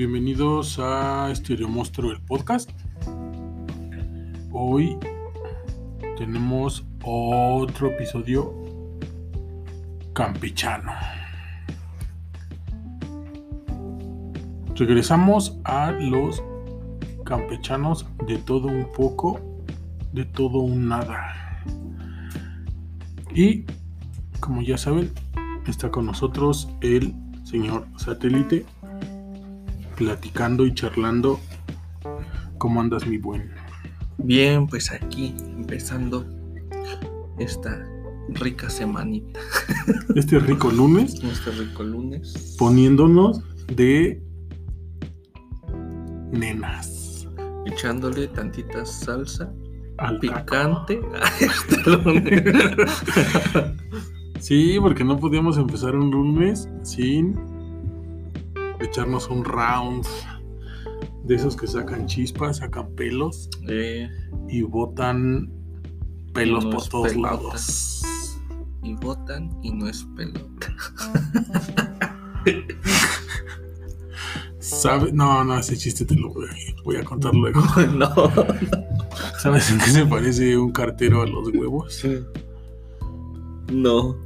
Bienvenidos a Stereo Monstruo, el podcast. Hoy tenemos otro episodio campechano. Regresamos a los campechanos de todo un poco, de todo un nada. Y como ya saben, está con nosotros el señor satélite platicando y charlando. ¿Cómo andas, mi buen? Bien, pues aquí empezando esta rica semanita. Este rico lunes. Este rico lunes. Poniéndonos de nenas. Echándole tantita salsa Al picante a este lunes. Sí, porque no podíamos empezar un lunes sin echarnos un round de esos que sacan chispas, sacan pelos Eh, y botan pelos por todos lados. y botan y no es pelota. ¿Sabe? No, no, ese chiste te lo voy a, voy a contar luego. no. ¿Sabes en qué se parece un cartero a los huevos? No.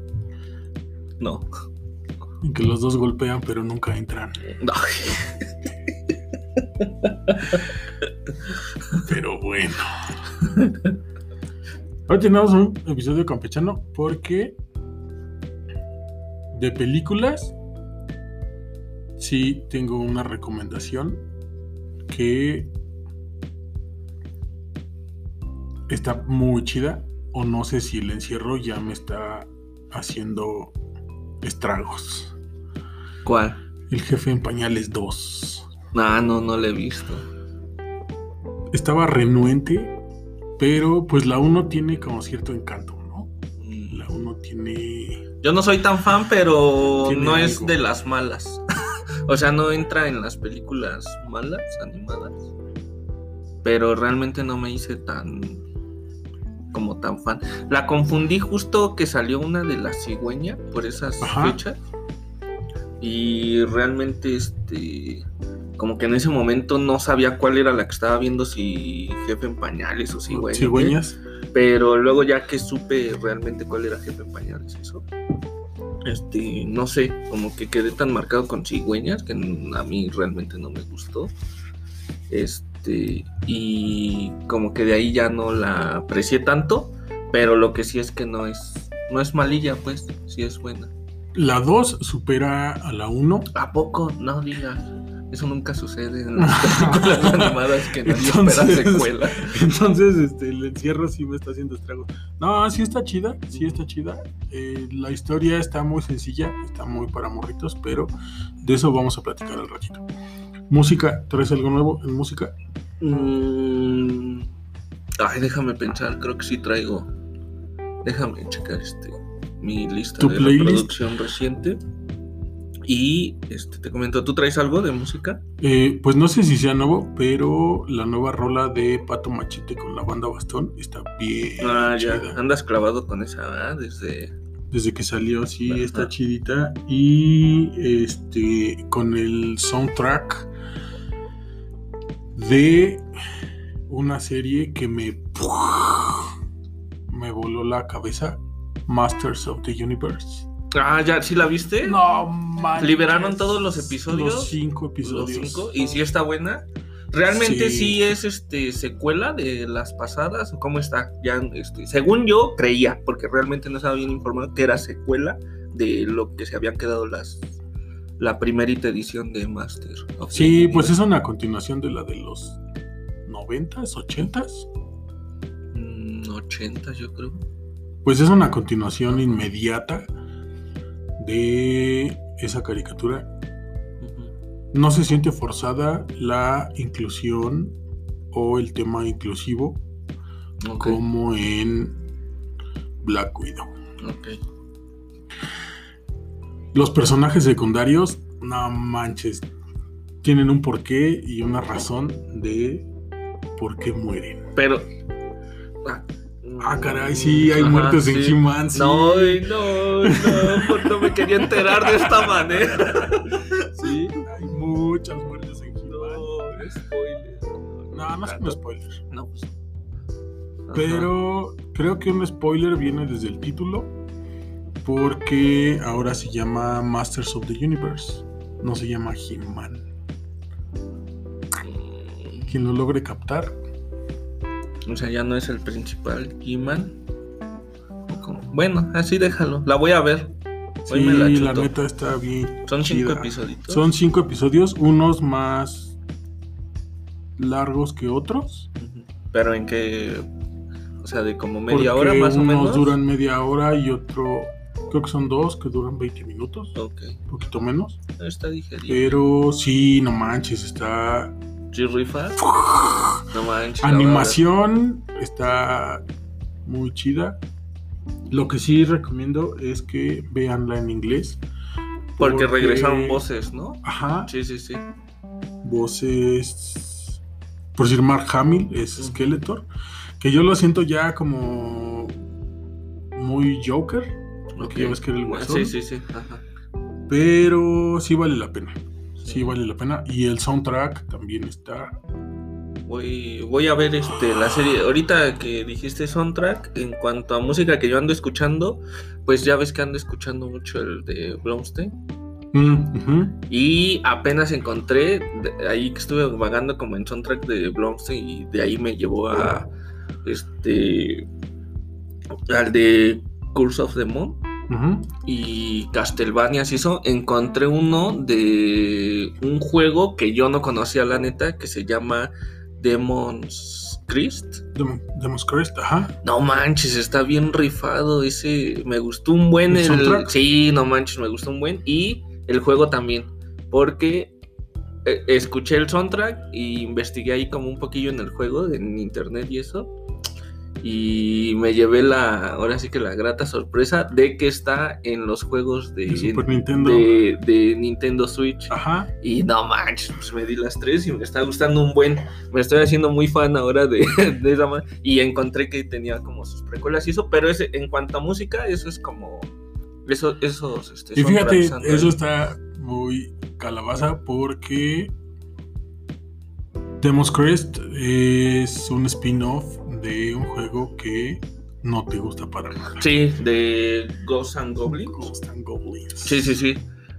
No. En que los dos golpean pero nunca entran. Pero bueno. Hoy tenemos un episodio campechano porque de películas sí tengo una recomendación que está muy chida o no sé si el encierro ya me está haciendo estragos. ¿Cuál? El jefe en pañales 2. Ah, no, no lo he visto. Estaba renuente, pero pues la 1 tiene como cierto encanto, ¿no? Mm. La 1 tiene Yo no soy tan fan, pero no es de las malas. o sea, no entra en las películas malas, animadas. Pero realmente no me hice tan como tan fan. La confundí justo que salió una de la cigüeña por esas Ajá. fechas. Y realmente este como que en ese momento no sabía cuál era la que estaba viendo, si jefe en pañales o cigüeña. cigüeñas. Pero luego ya que supe realmente cuál era jefe en pañales, eso. Este, no sé, como que quedé tan marcado con cigüeñas que a mí realmente no me gustó. Este, y como que de ahí ya no la aprecié tanto, pero lo que sí es que no es no es malilla, pues, sí es buena. La 2 supera a la 1. ¿A poco? No digas. Eso nunca sucede en las películas animadas que nadie Entonces- espera secuela. Entonces, este, el encierro sí me está haciendo estragos. No, sí está chida, sí está chida. Eh, la historia está muy sencilla, está muy para morritos, pero de eso vamos a platicar al ratito. Música, ¿traes algo nuevo en música? Mm, ay, déjame pensar, creo que sí traigo. Déjame checar este mi lista ¿Tu de playlist? reproducción reciente. Y este te comento, ¿tú traes algo de música? Eh, pues no sé si sea nuevo, pero la nueva rola de Pato Machete con la banda Bastón está bien Ah, ya, chida. andas clavado con esa, ¿verdad? Desde Desde que salió, sí, Ajá. está chidita. Y este, con el soundtrack de una serie que me, me voló la cabeza, Masters of the Universe. Ah, ya, ¿sí la viste? No manches. ¿Liberaron todos los episodios? Los cinco Los episodios. cinco, y si está buena. ¿Realmente Sí. sí. es este secuela de las pasadas? ¿O ¿Cómo está? Ya, este, según yo creía, porque realmente no estaba bien informado, que era secuela de lo que se habían quedado las la primerita edición de Master. of the Sí, pues es una continuación de la de los noventas, ochentas. Mm, 80 yo creo. Pues es una continuación inmediata de esa caricatura no se siente forzada la inclusión o el tema inclusivo como en Black Widow. Los personajes secundarios, no manches, tienen un porqué y una razón de por qué mueren. Pero. Ah, Ah, caray, sí, hay Ajá, muertes en. He-Man. sí. No, no, no, no me quería enterar de esta manera. Sí, hay muchas muertes en spoiler. No, no es un spoiler. No, pues. Ajá. Pero creo que un spoiler viene desde el título. Porque ahora se llama Masters of the Universe. No se llama He-Man. Quien lo logre captar. O sea, ya no es el principal He-Man. ¿O cómo? Bueno, así déjalo. La voy a ver. Hoy Sí, me la neta está bien. Son cinco episodios. Son cinco episodios, unos más largos que otros. Pero en que. O sea, de como media porque hora más o unos menos. duran media hora y otro, creo que son dos que duran 20 minutos, Ok. un poquito menos. Está digerido. Pero sí, no manches, está. ¿Sí rifa? No manches. Animación está muy chida. Lo que sí recomiendo es que veanla en inglés. verdad. Porque regresaron voces, ¿no? Ajá, Sí, sí, sí. voces. Por decir, Mark Hamill es. Skeletor. Que yo lo siento ya como muy Joker. Porque ya ves que era el guasón. Sí, sí, sí. Ajá. Pero sí vale la pena. Sí vale la pena. Y el soundtrack también está. Voy, voy a ver este la serie. Ahorita que dijiste soundtrack, en cuanto a música que yo ando escuchando, pues ya ves que ando escuchando mucho el de Blomstein. Mm. Y apenas encontré, de- ahí que estuve vagando como en soundtrack de Blomstein y de ahí me llevó a este al de Curse of the Moon Y Castlevania y eso. Encontré uno de un juego que yo no conocía la neta que se llama Demon's Christ. Dem- Demon's Crest, ajá. No manches, está bien rifado ese. Me gustó un buen ¿El el. soundtrack? Sí, no manches, me gustó un buen. Y el juego también. Porque eh, escuché el soundtrack y investigué ahí como un poquillo en el juego, en internet y eso. Y me llevé la. Ahora sí que la grata sorpresa de que está en los juegos de, De Super Nintendo. de, de Nintendo Switch. Ajá. Y no manches, pues me di las tres y me está gustando un buen. Me estoy haciendo muy fan ahora de, de esa ma- Y encontré que tenía como sus precuelas y eso, pero ese, en cuanto a música, eso es como. Eso, esos. Este, Y fíjate, eso está muy calabaza porque Demon's Crest es un spin-off de un juego que no te gusta para nada. Sí, de Ghosts and Goblins. Ghosts and Goblins. Sí, sí, sí.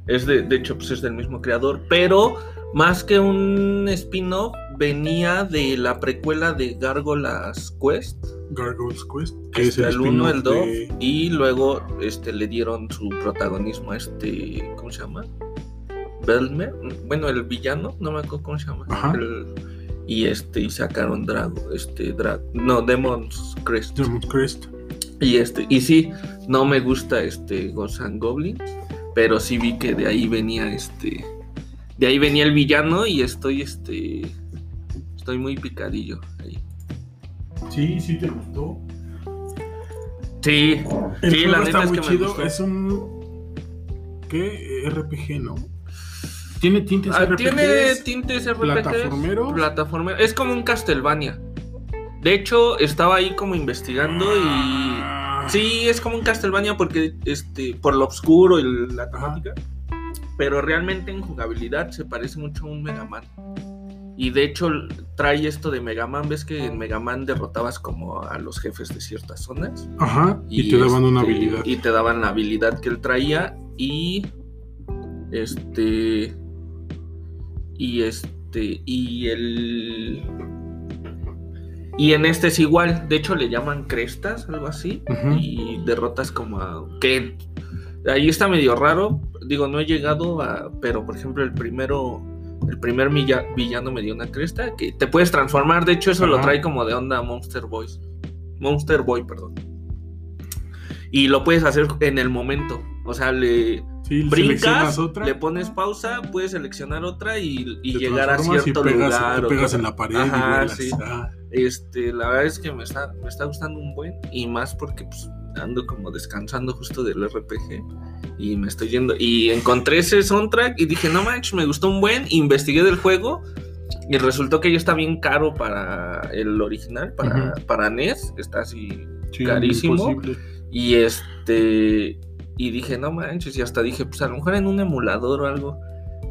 Es de, de hecho, pues es del mismo creador, pero más que un spin-off, venía de la precuela de Gargolas Quest. Gargoyles Quest, que es el el 1, el spin-off 2, de... y luego este, le dieron su protagonismo a este, ¿cómo se llama? Belmer, bueno, el villano, no me acuerdo cómo se llama. Ajá. El- y este, y sacaron Drago, este, Drag, no, Demon's Crest. Demon's Crest. Y este, y sí, no me gusta este Ghosts and Goblins, pero sí vi que de ahí venía este, de ahí venía el villano y estoy este, estoy muy picadillo ahí. Sí, sí te gustó. Sí, El sí, juego la está neta es muy que me chido. gustó. Es un... ¿Qué? RPG, ¿no? Tiene tintes Ah, tiene tintes RPG. plataformeros. Plataformero. Es como un Castlevania. De hecho, estaba ahí como investigando y. Ah. Sí, es como un Castlevania porque este, por lo oscuro y la temática. Pero realmente en jugabilidad se parece mucho a un Mega Man. Y de hecho trae esto de Mega Man. Ves que en Mega Man derrotabas como a los jefes de ciertas zonas. Ajá. Y, te daban una este, habilidad. Y te daban la habilidad que él traía. Y. Este. Y este. Y el. Y en este es igual. De hecho, le llaman crestas, algo así. Y derrotas como a. Que. Ahí está medio raro. Digo, no he llegado a. Pero por ejemplo, el primero. El primer milla- villano me dio una cresta. Que te puedes transformar. De hecho, eso lo trae como de onda Monster Boys. Monster Boy, perdón. Y lo puedes hacer en el momento. O sea, le Sí, brincas, otra. le pones pausa, puedes seleccionar otra y, y llegar a y cierto pegas, lugar. te pegas en la pared Ajá, y sí. Ah, Este, la verdad es que me está, me está gustando un buen y más porque pues, ando como descansando justo del RPG y me estoy yendo y encontré ese soundtrack y dije, no manches, me gustó un buen, investigué del juego y resultó que ya está bien caro para el original, para, Ujú. para NES, está así sí, Carísimo. imposible. y este y dije, no manches, y hasta dije, pues a lo mejor en un emulador o algo.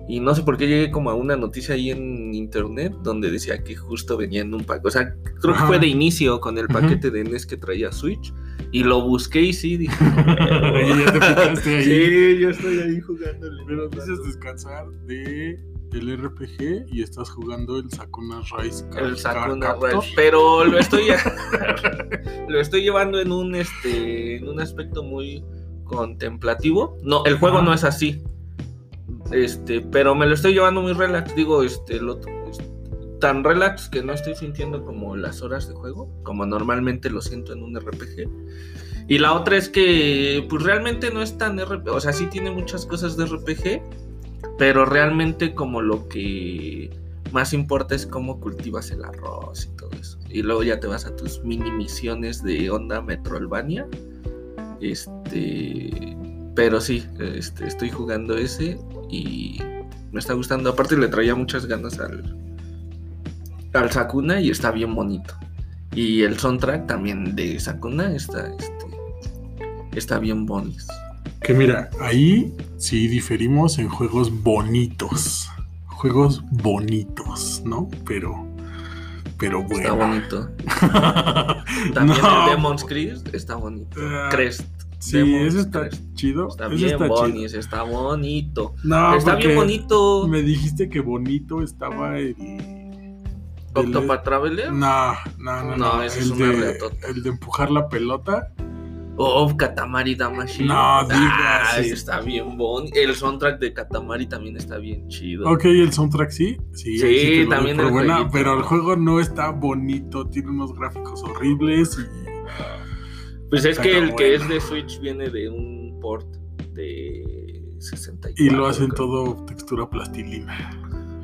Y no sé por qué llegué como a una noticia ahí en internet donde decía que justo venía en un paquete. O sea, creo que Ajá. fue de inicio con el paquete de NES que traía Switch. Y lo busqué y sí, dije. Ya te picaste ahí. Sí, yo estoy ahí jugándole. Pero dices descansar de el RPG y estás jugando el Sakuna Rise. El Sakuna. Rise, pero lo estoy lo estoy llevando en un este en un aspecto muy contemplativo. No, el juego no es así. Este, pero me lo estoy llevando muy relax, digo, este lo tan relax que no estoy sintiendo como las horas de juego, como normalmente lo siento en un RPG. Y la otra es que pues realmente no es tan RPG, o sea, sí tiene muchas cosas de RPG, pero realmente como lo que más importa es cómo cultivas el arroz y todo eso. Y luego ya te vas a tus mini misiones de onda Metroidvania. Este, pero sí, este, estoy jugando ese y me está gustando. Aparte le traía muchas ganas al al Sakuna y está bien bonito. Y el soundtrack también de Sakuna está este está bien bonito. Que mira, ahí sí diferimos en juegos bonitos. Juegos bonitos, ¿no? Pero. Pero Está bueno. bonito. También No. el Demon's Crest está bonito. Ah, Crest. Sí, ese está chido. Está bien está bonis, chido. está bonito. No, está bien bonito. Me dijiste que bonito estaba el. Octopath Traveler. No, no, no, No, no. ese es una de, el de empujar la pelota. Oh, Katamari Damacy. No digas, Ay, es- está bien bonito. El soundtrack de Katamari también está bien chido. Ok, el soundtrack sí. Sí, Sí, también el buena. Pero el juego no está bonito. Tiene unos gráficos horribles y. Pues es que el que es de Switch viene de un port de 64. Y lo hacen creo. todo textura plastilina.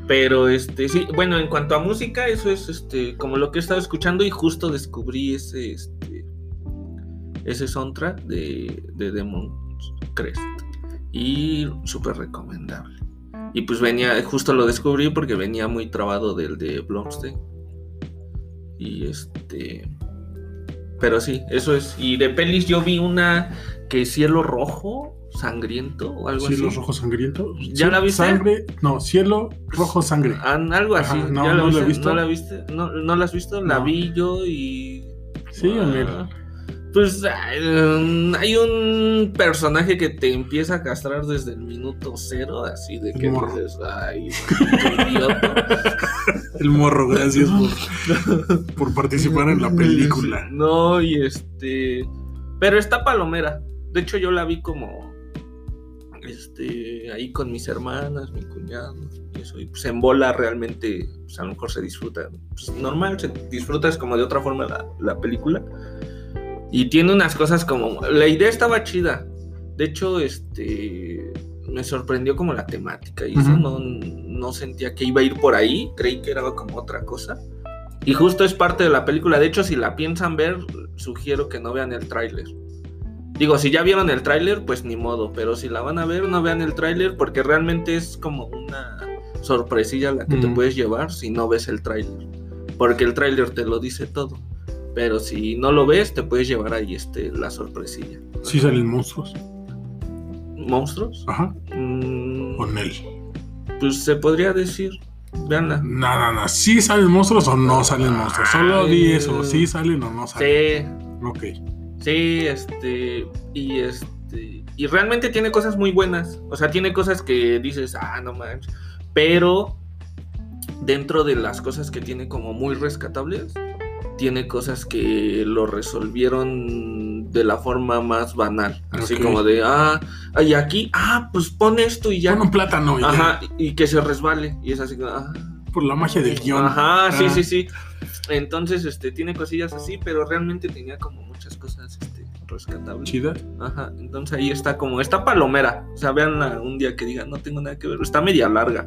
Pero este, sí, bueno, en cuanto a música, eso es este, como lo que he estado escuchando y justo descubrí ese, este, ese soundtrack de, de Demon's Crest. Y súper recomendable. Y pues venía, justo lo descubrí porque venía muy trabado del de Blomstein. Y este. Pero sí, eso es. Y de pelis yo vi una que cielo rojo, sangriento o algo Cielo así. rojo sangriento. ¿Ya la viste? Sangre. No, cielo rojo sangre. Ah, algo así. Ajá, no, ¿Ya la no he visto. ¿No la viste? ¿No, no la has visto? La No. vi yo y. Sí. Ah, Pues um, hay un personaje que te empieza a castrar desde el minuto cero, así de que morro. dices, ay. El morro, gracias por, por participar en la película. No, y este. Pero está palomera. De hecho, yo la vi como. Este. Ahí con mis hermanas, mi cuñado. Y eso. Y pues en bola realmente. Pues a lo mejor se disfruta. Pues normal, se disfruta es como de otra forma la, la película. Y tiene unas cosas como. La idea estaba chida. De hecho, este. Me sorprendió como la temática. Y eso no, no sentía que iba a ir por ahí. Creí que era como otra cosa. Y justo es parte de la película. De hecho, si la piensan ver, sugiero que no vean el tráiler. Digo, si ya vieron el tráiler, pues ni modo. Pero si la van a ver, no vean el tráiler porque realmente es como una sorpresilla la que te puedes llevar si no ves el tráiler. Porque el tráiler te lo dice todo. Pero si no lo ves, te puedes llevar ahí este, la sorpresilla. Sí salen monstruos. ¿Monstruos? Ajá. Mm, Con él. pues se podría decir. Veanla. Nada, nada. ¿Sí salen monstruos o no salen monstruos? Solo di eso. ¿Sí salen o no salen? Sí, Ok. Sí, este. Y este. Y realmente tiene cosas muy buenas. O sea, tiene cosas que dices, ah, no manches. Pero dentro de las cosas que tiene como muy rescatables, tiene cosas que lo resolvieron de la forma más banal. Así como de, ah, y aquí, ah, pues pon esto y ya. Pon un plátano y ya. Ajá, y que se resbale. Y es así como, ah. Por la magia del guion. Ajá, sí, Ah. sí, sí. Entonces, este, tiene cosillas así, pero realmente tenía como muchas cosas, este, rescatables. Chida. Ajá, entonces ahí está como, está palomera. O sea, veanla un día que digan, no tengo nada que ver. Está media larga.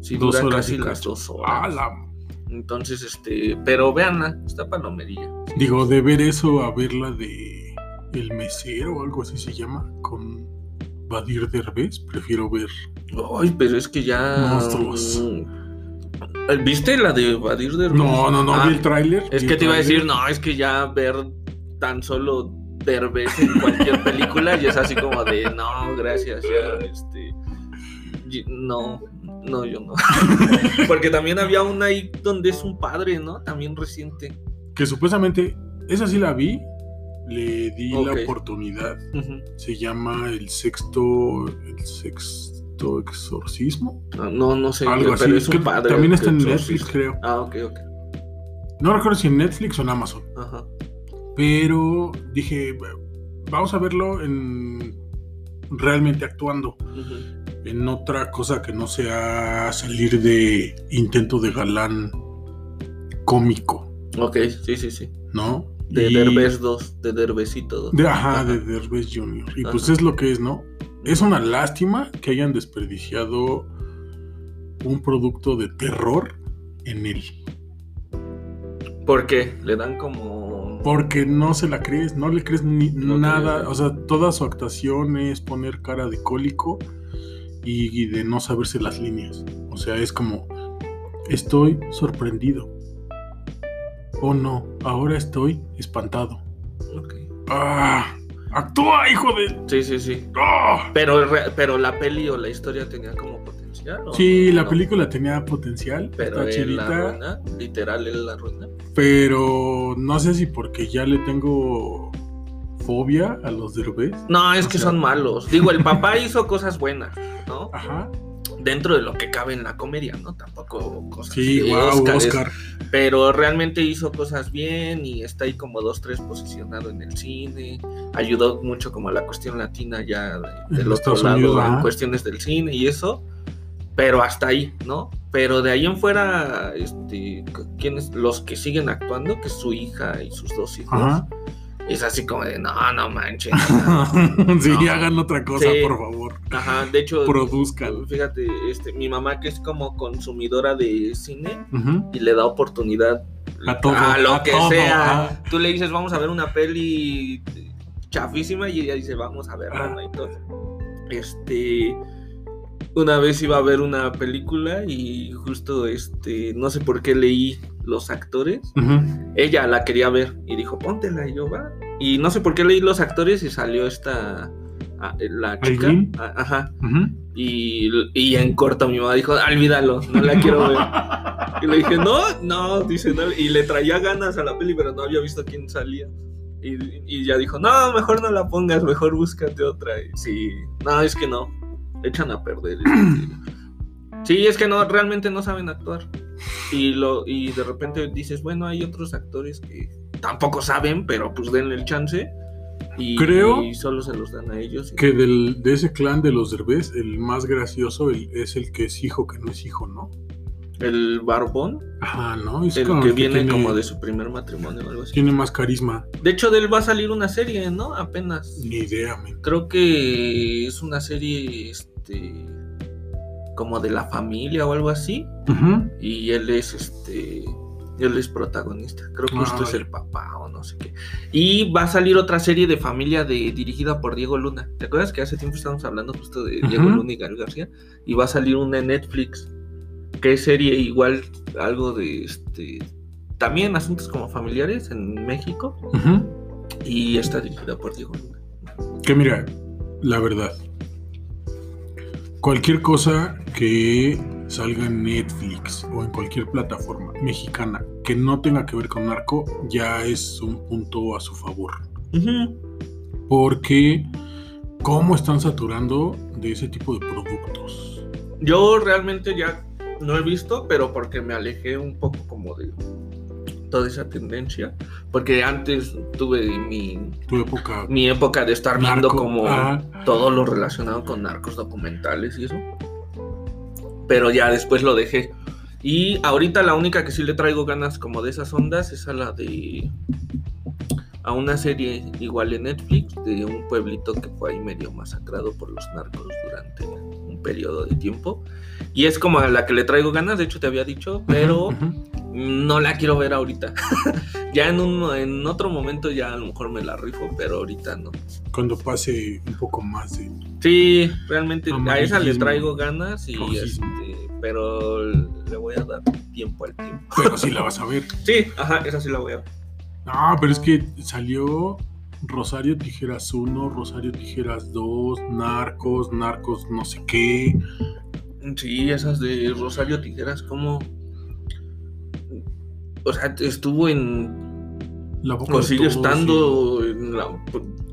Sí, Dos dura horas casi y las dos Ah, horas. la- Entonces, este, pero veanla, está palomerilla. Digo, de ver eso a ver la de El Mesero o algo así se llama, con Badir Derbez, prefiero ver. Ay, pero es que ya. Monstruos. Mm, ¿Viste la de Badir de No, no, no, Ah, vi el tráiler. Es que te iba a decir, no, es que ya ver tan solo Derbez en cualquier película y es así como de, no, gracias, ya, este, No, no, yo no. Porque también había una ahí donde es un padre, ¿no? También reciente. Que supuestamente, esa sí la vi, le di la oportunidad. Se llama el sexto, el sexto exorcismo. Ah, No, no sé, Algo pero así. es un padre. también está en. Netflix, creo. Ah, ok, ok. No recuerdo si en Netflix o en Amazon. Ajá. Pero dije, vamos a verlo en realmente actuando. Ujú. En otra cosa que no sea salir de intento de galán cómico, Ok, sí, sí, sí. ¿no? De Y- Derbez 2, de Derbezito 2. De, ajá, Ajá. de Derbez Jr. Y pues es lo que es, ¿no? Es una lástima que hayan desperdiciado un producto de terror en él. ¿Por qué? Le dan como. Porque no se la crees, no le crees ni No nada. creo. O sea, toda su actuación es poner cara de cólico y, y de no saberse las líneas. O sea, es como, estoy sorprendido. Oh no, ahora estoy espantado. Ok. ¡Ah! ¡Actúa, hijo de... Sí, sí, sí. ¡Ah! Pero, pero la peli o la historia tenía como potencial. ¿o Sí, la no? película tenía potencial, Pero está él la arruina. Literal, él la arruina. pero no sé si porque ya le tengo fobia a los derbez. No, es O que sea- son malos. Digo, el papá hizo cosas buenas, ¿no? Ajá. Dentro de lo que cabe en la comedia, ¿no? Tampoco cosas Sí, de wow, Oscar. Pero realmente hizo cosas bien y está ahí como dos, tres posicionado en el cine. Ayudó mucho como a la cuestión latina ya de- En del otro Estados lado Unidos, en cuestiones del cine y eso. Pero hasta ahí, ¿no? Pero de ahí en fuera, este, ¿quiénes? Los que siguen actuando, que es su hija y sus dos hijos. Ajá. Es así como de, no, no manches. sí, No. hagan otra cosa, Sí. por favor. Ajá, de hecho, Produzcan. fíjate, este, mi mamá que es como consumidora de cine y le da oportunidad A todo, lo a que todo, sea. ajá. Tú le dices, vamos a ver una peli chafísima y ella dice, vamos a verla, Ah. ¿no? Este, una vez iba a ver una película y justo, este, no sé por qué leí los actores. Ella la quería ver y dijo, póntela y yo va. Y no sé por qué leí los actores y salió esta, la chica. Ajá. Y, y en corto mi mamá dijo, olvídalo, no la quiero ver. Y le dije, no, no, dice, no. Y le traía ganas a la peli, pero no había visto quién salía. Y, y ya dijo, no, mejor no la pongas, mejor búscate otra. Y sí, no, es que no, echan a perder. este. Sí, es que no, realmente no saben actuar. Y, lo, y de repente dices, bueno, hay otros actores que tampoco saben, pero pues denle el chance. Y, Creo y solo se los dan a ellos. y- Que del, de ese clan de los derbez, el más gracioso el- es el que es hijo, que no es hijo, ¿no? El barbón. Ajá, ¿no? Es El como que viene tiene, como de su primer matrimonio o algo así. Tiene más carisma. De hecho, de él va a salir una serie, ¿no? Apenas. Ni idea, men. Creo que es una serie, este, como de la familia o algo así. Y él es, este, él es protagonista. Creo que esto es el papá o no sé qué. Y va a salir otra serie de familia de, dirigida por Diego Luna. ¿Te acuerdas que hace tiempo estábamos hablando justo de Diego. Luna y Gael García? Y va a salir una en Netflix. Que es serie igual, algo de, este, también asuntos como familiares en México. Y está dirigida por Diego Luna. Que mira, la verdad, cualquier cosa que salga en Netflix o en cualquier plataforma mexicana que no tenga que ver con narco, ya es un punto a su favor. Porque, ¿cómo están saturando de ese tipo de productos? Yo realmente ya no he visto, pero porque me alejé un poco como de toda esa tendencia. Porque antes tuve mi, Tu época mi época de estar viendo narco, como ah, todo lo relacionado con narcos documentales y eso. Pero ya después lo dejé. Y ahorita la única que sí le traigo ganas como de esas ondas es a la de... A una serie igual en Netflix de un pueblito que fue ahí medio masacrado por los narcos durante un periodo de tiempo. Y es como a la que le traigo ganas, de hecho te había dicho, pero ujú. No la quiero ver ahorita. ya en, un, en otro momento ya a lo mejor me la rifo, pero ahorita no. cuando pase un poco más de... Sí, realmente a esa le traigo ganas y este, pero le voy a dar tiempo al tiempo. Pero sí la vas a ver. Sí, ajá, esa sí la voy a ver. No, pero es que salió Rosario Tijeras 1, Rosario Tijeras 2, Narcos, Narcos no sé qué. Sí, esas de Rosario Tijeras, como. O sea, estuvo en. La todos, estando. en la-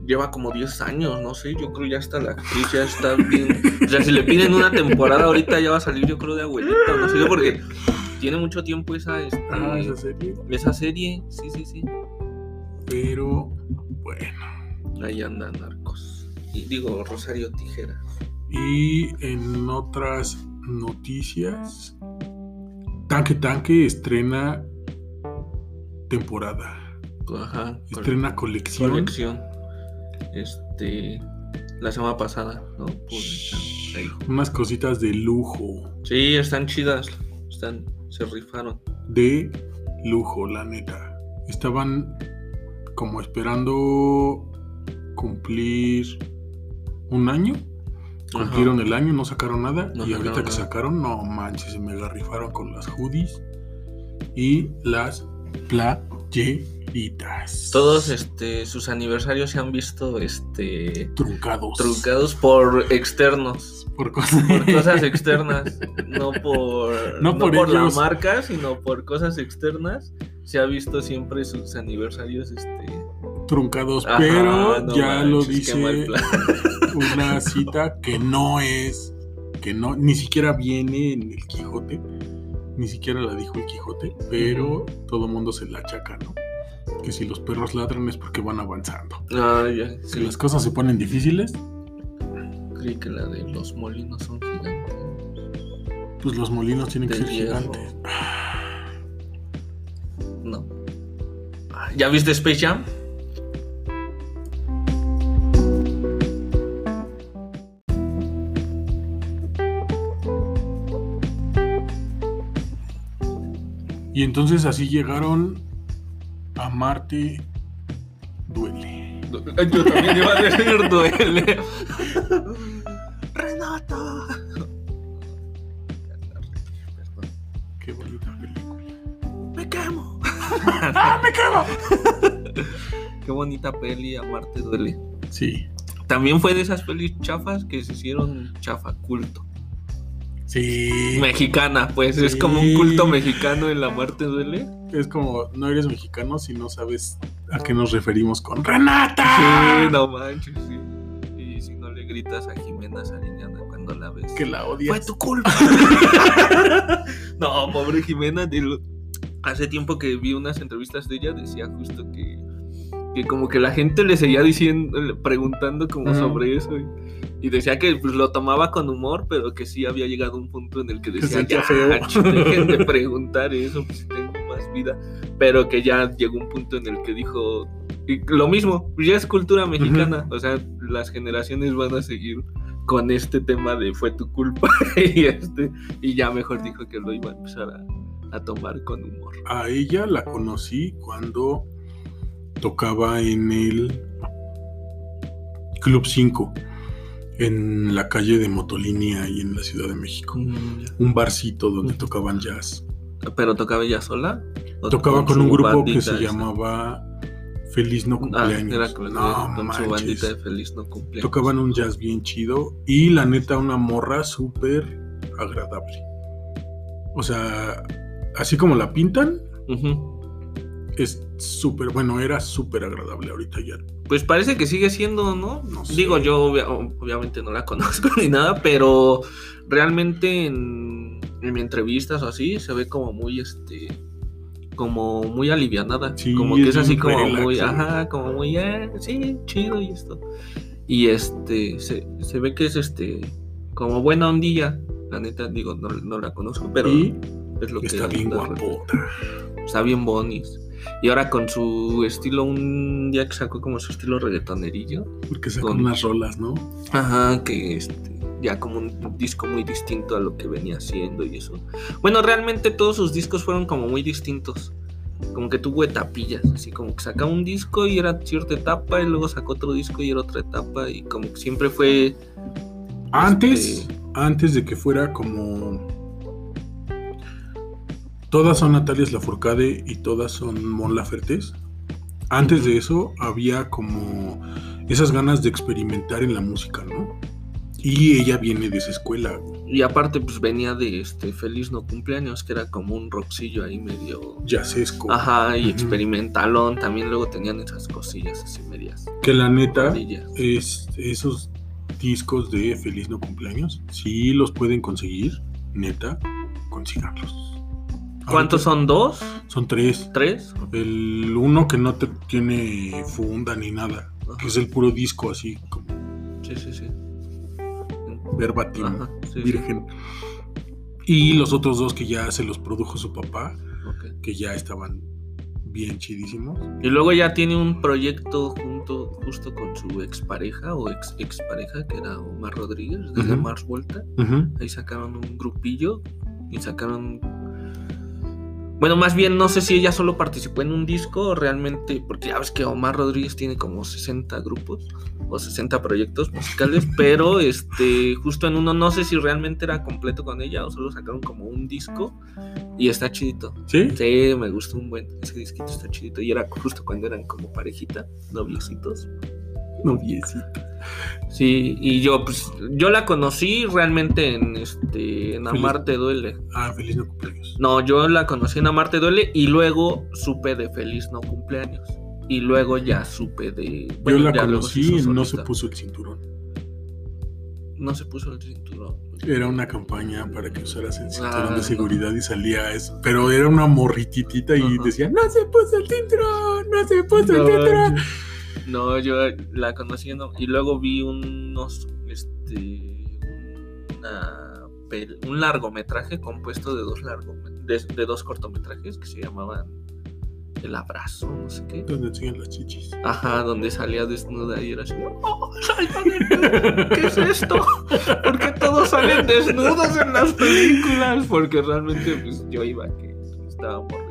lleva como 10 años, no sé. Yo creo ya hasta la actriz ya está bien. O sea, si le piden una temporada ahorita ya va a salir, yo creo, de abuelita, no sé, porque tiene mucho tiempo esa, este, Ah, esa serie. esa serie. Sí, sí, sí. Pero, bueno. Ahí andan narcos. Y digo, Rosario Tijeras. Y en otras noticias, Tanque Tanque estrena temporada. Ajá. Estrena colección. colección. Este. La semana pasada, ¿no? Unas cositas de lujo. Sí, están chidas. Están. Se rifaron. De lujo, la neta. Estaban como esperando cumplir un año. Cumplieron el año, no sacaron nada. No y ahorita que sacaron, no manches, se me rifaron con las hoodies y las playeritas. Todos este, sus aniversarios se han visto este, truncados. truncados por externos. Por cosas, Por cosas externas. No por, No no por por, la marca, sino por cosas externas. Se ha visto siempre sus aniversarios. Este, truncados, ajá, pero no ya lo dice una cita que no es, que no, ni siquiera viene en el Quijote, ni siquiera la dijo el Quijote, pero todo mundo se la achaca, ¿no? Que si los perros ladran es porque van avanzando. Ah, ya. Si las cosas se ponen difíciles, Creí que la de los molinos son gigantes. pues los molinos tienen que ser hierro. gigantes. No. Ah, ¿Ya viste Space Jam? Y entonces así llegaron a Marte duele. Yo también iba a decir duele. Renato. Qué bonita película. Me quemo. ¡Ah, me quedo! Qué bonita peli, Amarte duele. Sí, También fue de esas pelis chafas que se hicieron chafa culto. Sí. Mexicana, pues es como un culto mexicano en la Amarte duele. Es como, no eres mexicano si no sabes a qué nos referimos con Renata. Sí, no manches, sí. Y si no le gritas a Jimena Sariñana cuando la ves. Que la Fue odias. tu culpa. no, pobre Jimena. Hace tiempo que vi unas entrevistas de ella, decía justo que, que como que la gente le seguía diciendo, preguntando como sobre eso. Y, y decía que pues, lo tomaba con humor, pero que sí había llegado a un punto en el que decía, ya, feo". ch- dejen de preguntar eso, pues tengo más vida. Pero que ya llegó un punto en el que dijo, y lo mismo, ya es cultura mexicana. O sea, las generaciones van a seguir con este tema de fue tu culpa y este y ya mejor dijo que lo iba a empezar a, a tomar con humor. A ella la conocí cuando tocaba en el Club 5, en la calle de Motolínea y en la Ciudad de México. Un barcito donde tocaban jazz. Pero tocaba ella sola. ¿O Tocaba con un grupo que se esa? llamaba Feliz No Ah, Cumpleaños. era con, no con su manches. bandita de feliz no cumpleaños. Tocaban un jazz bien chido y la neta una morra súper agradable. O sea, así como la pintan. Es súper, bueno, era súper agradable ahorita ya. Pues parece que sigue siendo, ¿no? No sé. Digo, yo obvia- obviamente no la conozco ni nada, pero realmente en, en entrevistas o así se ve como muy este como muy alivianada, Sí, como que es es así como relax, muy, ajá, como muy, eh, sí, chido y esto. Y este, se, se ve que es este, como buena ondilla, la neta, digo, no, no la conozco, pero y es lo que está bien guapota. está bien bonis. Y ahora con su estilo, un día que sacó como su estilo reggaetonerillo. Porque sacó Con- unas rolas, ¿no? Ajá, que este, ya como un disco muy distinto a lo que venía haciendo y eso. Bueno, realmente todos sus discos fueron como muy distintos. Como que tuvo etapillas, así como que sacaba un disco y era cierta etapa y luego sacó otro disco y era otra etapa y como que siempre fue... Antes, Este- antes de que fuera como. Todas son Natalias Lafourcade y todas son Mon Lafertes. Antes de eso había como esas ganas de experimentar en la música, ¿no? Y ella viene de esa escuela. Y aparte, pues venía de este Feliz No Cumpleaños, que era como un rockcillo ahí medio. Yacesco. Ajá, y Ujú. experimentalón. También luego tenían esas cosillas así medias. Que la neta, es, esos discos de Feliz No Cumpleaños, si los pueden conseguir, neta, consíganlos. ¿Cuántos son? ¿Dos? Son tres. ¿Tres? El uno que no te tiene funda ni nada, que es el puro disco así como Sí, sí, sí. verbatim, Ajá, sí, sí. virgen. Y los otros dos que ya se los produjo su papá, que ya estaban bien chidísimos. Y luego ya tiene un proyecto junto justo con su expareja o ex expareja, que era Omar Rodríguez, desde Ujú. Mars Vuelta. Ahí sacaron un grupillo y sacaron. Bueno, más bien no sé si ella solo participó en un disco o realmente, porque ya ves que Omar Rodríguez tiene como 60 grupos o 60 proyectos musicales, pero este justo en uno no sé si realmente era completo con ella o solo sacaron como un disco y está chidito. ¿Sí? Sí, me gustó un buen. Ese disquito está chidito. Y era justo cuando eran como parejita, noviecitos. Noviecito. Sí, y yo, pues, yo la conocí realmente en este. En Feliz. Amarte Duele. Ah, feliz no cumpleaños. No, yo la conocí en Amarte Duele y luego supe de Feliz No Cumpleaños. Y luego ya supe de. Yo bueno, la ya luego conocí y no se puso el cinturón. No se puso el cinturón. Era una campaña para que usaras el cinturón Ah, de no. seguridad y salía eso. Pero era una morrititita y Ajá. decía, no se puso el cinturón, no se puso el cinturón. No, yo la conocí no, y luego vi unos, este, una un largometraje compuesto de dos largo, de, de dos cortometrajes que se llamaban El abrazo, no sé qué. Donde enseñan las chichis. Ajá, donde salía desnuda y era así, ¡Oh, sálvame! ¿Qué es esto? ¿Por qué todos salen desnudos en las películas? Porque realmente pues yo iba que estaba morrido.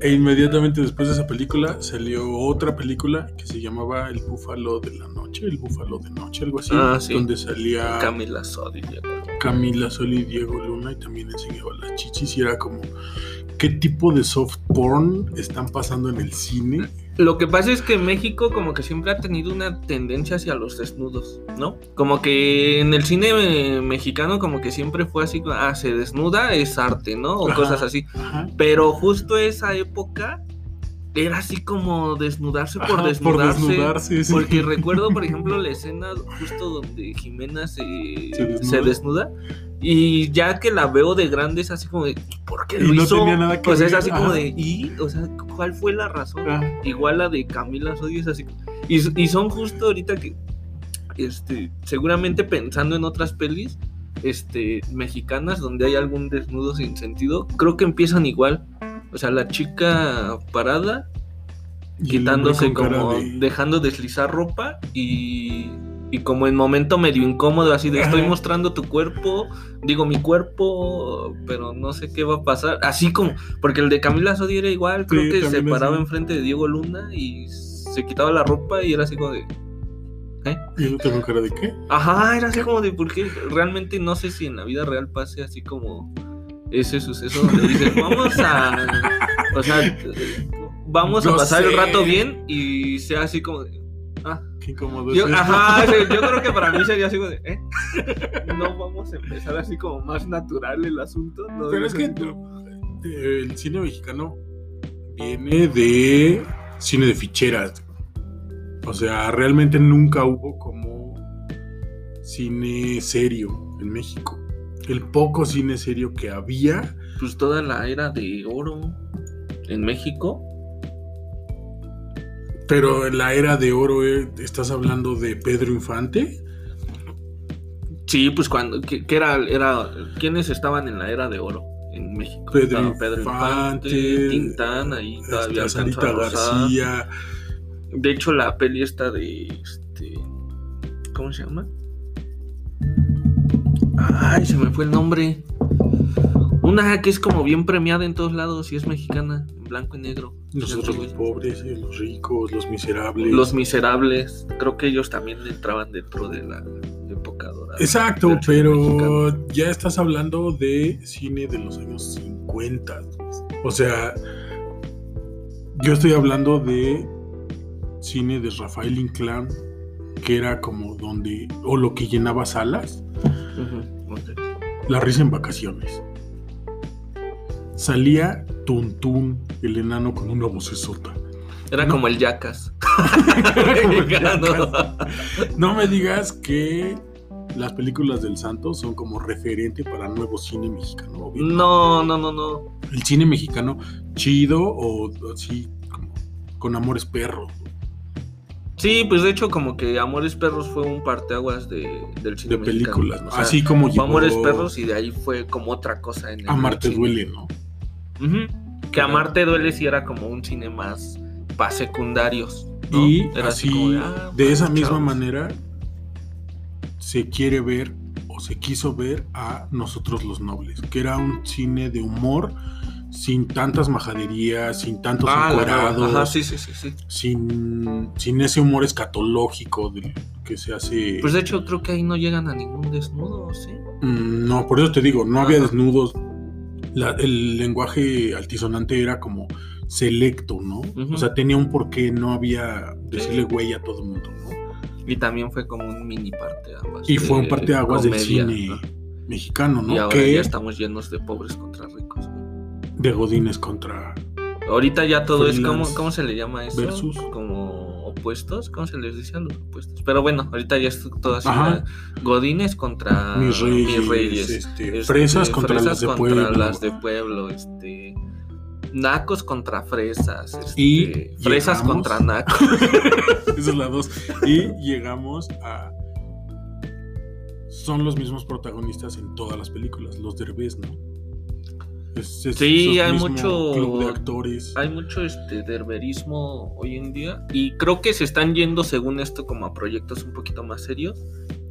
E inmediatamente después de esa película salió otra película que se llamaba El Búfalo de la Noche, El Búfalo de Noche, algo así. Ah, sí. Donde salía Camila Sodi. Camila Sol y Diego Luna y también enseñaba las chichis y era como, ¿qué tipo de soft porn están pasando en el cine? Lo que pasa es que México como que siempre ha tenido una tendencia hacia los desnudos, ¿no? Como que en el cine eh, mexicano como que siempre fue así, ah, se desnuda, es arte, ¿no? O Ajá. cosas así. Ajá. Pero justo esa época era así como desnudarse por Ajá, desnudarse. desnudarse, sí. Porque recuerdo, por ejemplo, la escena justo donde Jimena se, Se desnuda. se desnuda. Y ya que la veo de grande es así como de, ¿por qué Y lo no hizo? tenía nada que pues es así como de, ¿y? O sea, ¿cuál fue la razón? Ah, Igual la de Camila Sodi es así. Y, y son justo ahorita que, este, seguramente pensando en otras pelis, este, mexicanas donde hay algún desnudo sin sentido, creo que empiezan igual. O sea, la chica parada, y quitándose como, de- dejando deslizar ropa y, y como en momento medio incómodo, así de estoy mostrando tu cuerpo, digo mi cuerpo, pero no sé qué va a pasar. Así como, porque el de Camila Sodi era igual, creo que se paraba enfrente de Diego Luna y se quitaba la ropa y era así como de... ¿eh? ¿Y otro con cara de qué? Ajá, era así como de porque realmente no sé si en la vida real pase así como ese suceso donde dices, vamos a, o sea, vamos a pasar el rato bien y sea así como de, ah, Qué incómodo yo, es ajá, sí, yo creo que para mí sería así como de, ¿eh? No vamos a empezar así como más natural el asunto, ¿no? Pero es que el cine mexicano viene de cine de ficheras. O sea, realmente nunca hubo como cine serio en México. El poco cine serio que había, Pues toda la era de oro en México, pero en la era de oro, eh, estás hablando de Pedro Infante. sí, pues cuando, que, que era, era, ¿quiénes estaban en la era de oro? En México. Pedro Estaba Infante, Tintán, ahí todavía Está alcanzó Sarita. García. De hecho, la peli esta de este. ¿Cómo se llama? Ay, se me fue el nombre. Una que es como bien premiada en todos lados y es mexicana, en blanco y negro. Nosotros los pobres, eh, los ricos, los miserables. Los miserables, creo que ellos también entraban dentro de la época dorada. Exacto, pero ya estás hablando de cine de los años 50. O sea, yo estoy hablando de cine de Rafael Inclán, que era como donde, o lo que llenaba salas, Ujú, ok. La risa en vacaciones. Salía Tuntún, el enano con una vocesota. Era No. como el Yacas. No me digas que las películas del Santo son como referente para nuevo cine mexicano. obvio. No, no, no, no. El cine mexicano chido o así como con amores perros. Sí, pues de hecho como que Amores Perros fue un parteaguas de, del cine De películas. O sea, así como llegó Amores Perros y de ahí fue como otra cosa en el Amarte cine. duele, ¿no? Ujú. Que Amarte duele sí era como un cine más para secundarios. ¿no? Y Era así, como de, ah, esa bueno, misma manera, se quiere ver o se quiso ver a Nosotros los Nobles, que era un cine de humor sin tantas majaderías, sin tantos Ah, Ajá, sí, sí, sí, sí. sin, sin ese humor escatológico del que se hace. Pues de hecho creo que ahí no llegan a ningún desnudo, ¿sí? Mm, no, por eso te digo, no había desnudos. La- el lenguaje altisonante era como selecto, ¿no? O sea, tenía un porqué, no había decirle güey a todo el mundo, ¿no? Y también fue como un mini parteaguas. Y fue un de parteaguas del comedia, cine ¿no? mexicano, ¿no? Y ahora ya estamos llenos de pobres contra ricos. De Godines contra Ahorita ya todo es como, ¿cómo se le llama eso? versus. Como opuestos, ¿cómo se les dice a los opuestos? Pero bueno, ahorita ya es todo así. Godines contra mis reyes, mis reyes. este, Este, fresas contra fresas las de contra pueblo. las de pueblo, este nacos contra fresas, este, Y fresas llegamos- contra nacos. Esa es la dos. Y llegamos a. Son los mismos protagonistas en todas las películas, los derbés, ¿no? Es- es- Sí, hay mucho- club de actores. Hay mucho este derberismo hoy en día y creo que se están yendo según esto como a proyectos un poquito más serios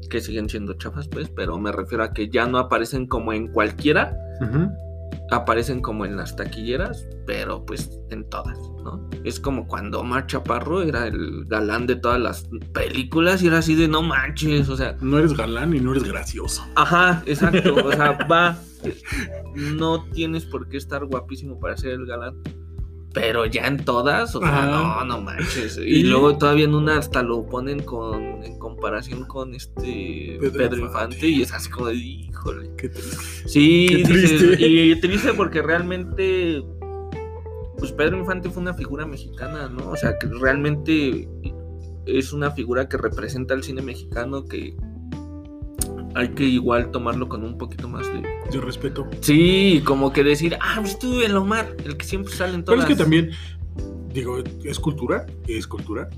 que siguen siendo chafas pues, pero me refiero a que ya no aparecen como en cualquiera, aparecen como en las taquilleras, pero pues en todas, ¿no? Es como cuando Omar Chaparro era el galán de todas las películas y era así de no manches, o sea, No eres galán y no eres gracioso. Ajá, exacto. O sea, va. No tienes por qué estar guapísimo para ser el galán. Pero ya en todas, o sea, Ajá. no, no manches. Y- Y luego todavía en una hasta lo ponen con en comparación con este Pedro Pedro, Infante. Infante. y es así como de, híjole. Qué. Sí, Qué dices, triste. y triste porque realmente pues Pedro Infante fue una figura mexicana, ¿no? O sea, que realmente es una figura que representa al cine mexicano que hay que igual tomarlo con un poquito más de... Respeto. Sí, como que decir, ah, pues tú, el Omar, el que siempre sale en Pero todas. es que también, digo, es cultura, es cultura.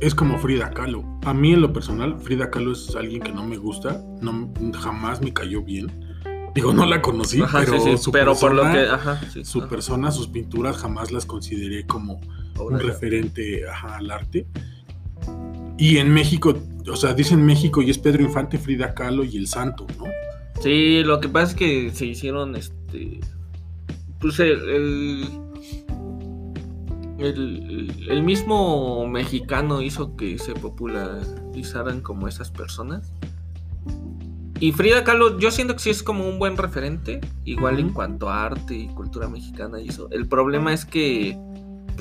Es como Frida Kahlo. A mí en lo personal, Frida Kahlo es alguien que no me gusta, no, jamás me cayó bien. Digo, no la conocí, Ajá, pero, sí, sí, su, pero por lo persona, que... Ajá, sí. su ajá, persona, sus pinturas jamás las consideré como un ya. referente al arte. Y en México, o sea, dicen México y es Pedro Infante, Frida Kahlo y el Santo, ¿no? Sí, lo que pasa es que se hicieron este. Pues el. el el, el mismo mexicano hizo que se popularizaran como esas personas. Y Frida Kahlo, yo siento que sí es como un buen referente, igual en cuanto a arte y cultura mexicana y eso. El problema es que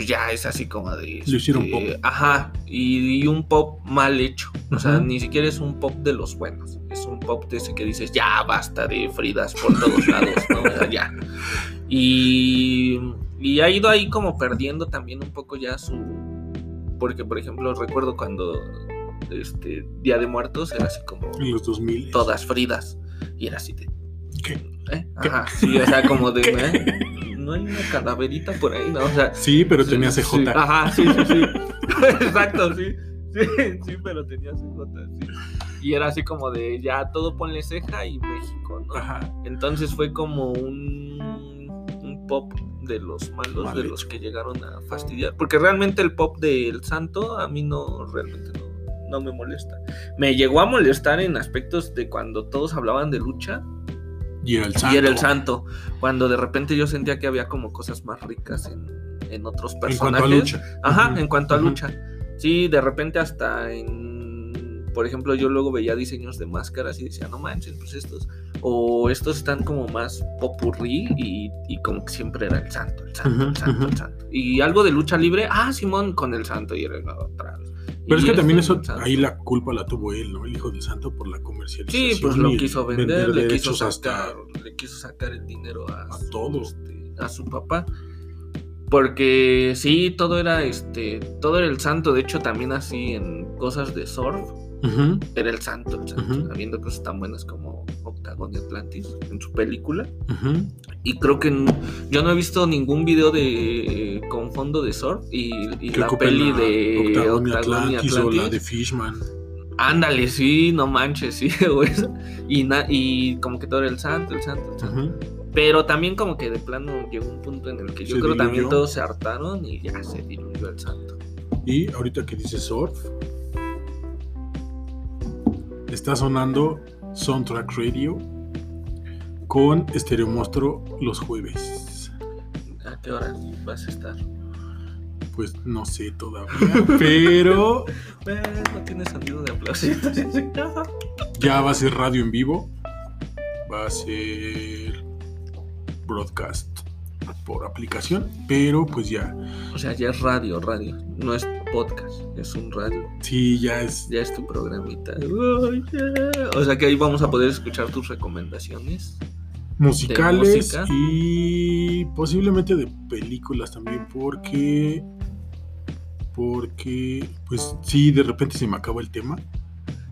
pues ya es así como de... Lo hicieron este, pop. Ajá, y, y un pop mal hecho. O sea, ni siquiera es un pop de los buenos. Es un pop de ese que dices, ya basta de Fridas por todos lados, ¿no? O sea, ya. Y, y ha ido ahí como perdiendo también un poco ya su... Porque, por ejemplo, recuerdo cuando este Día de Muertos era así como En los 2000. todas Fridas. Y era así de... ¿Qué? ¿eh? Ajá, sí, o sea, como de... ¿eh? No hay una calaverita por ahí, ¿no? O sea... Sí, pero sí, tenía sí, CJ. Ajá, sí, sí, sí. Exacto, sí. Sí, sí, pero tenía CJ, sí. Y era así como de ya todo ponle ceja y México, ¿no? Ajá. Entonces fue como un, un pop de los malos, Mal de hecho. los que llegaron a fastidiar. Porque realmente el pop del santo a mí no, realmente no, no me molesta. Me llegó a molestar en aspectos de cuando todos hablaban de lucha Y era el Santo. y era el santo. Cuando de repente yo sentía que había como cosas más ricas en, en otros En personajes. cuanto a lucha. Ajá, en cuanto a lucha. Sí, de repente hasta en. Por ejemplo, yo luego veía diseños de máscaras y decía, no manches, pues estos. O estos están como más popurrí y, y como que siempre era el santo, el santo, el santo, el santo. Y algo de lucha libre, ah, Simón con el santo y era otra. vez. Pero es que también este eso, ahí la culpa la tuvo él, ¿no? El hijo del santo por la comercialización. Sí, pues lo quiso vender vender, le quiso sacar, le quiso sacar el dinero a, A su, todo. este, a su papá. Porque sí, todo era este, todo era el santo. De hecho, también así en cosas de surf, Era el santo, el santo. Habiendo cosas tan buenas como Octagon y Atlantis en su película. Y creo que yo no he visto ningún video de con fondo de surf y, la peli la de Octagon y y Atlantis o la Atlantis. de Fishman. Ándale, sí, no manches, sí, o eso. Y, na- y como que todo era el santo, el santo, el santo. Pero también como que de plano llegó un punto en el que yo Se creo también diluyó. todos se hartaron y ya se diluyó el santo. Y ahorita que dice surf, está sonando Soundtrack Radio con Stereo Monstruo los jueves. ¿A qué hora vas a estar? Pues no sé todavía, pero no tiene sentido de aplausitos. ya va a ser radio en vivo. Va a ser broadcast por aplicación, pero pues ya, o sea, ya es radio, radio. No es podcast, es un radio. sí, ya es Ya es tu programita. Yeah. O sea que ahí vamos a poder escuchar tus recomendaciones. musicales y posiblemente de películas también porque porque pues sí de repente se me acaba el tema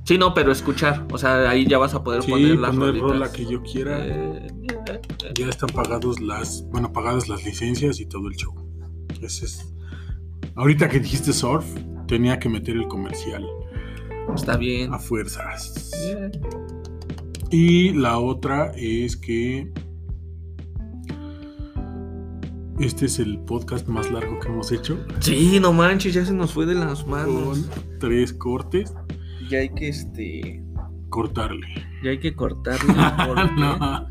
Sí, no, pero escuchar. O sea, ahí ya vas a poder sí poner las poner rolitas. rola que yo quiera Eh, ya están pagados las bueno pagadas las licencias y todo el show ese es ahorita que dijiste surf tenía que meter el comercial Está bien. a fuerzas Yeah. y la otra es que este es el podcast más largo que hemos hecho Sí, no manches, ya se nos fue de las manos. con tres cortes Ya hay que este. cortarle. Ya hay que cortarle porque- No,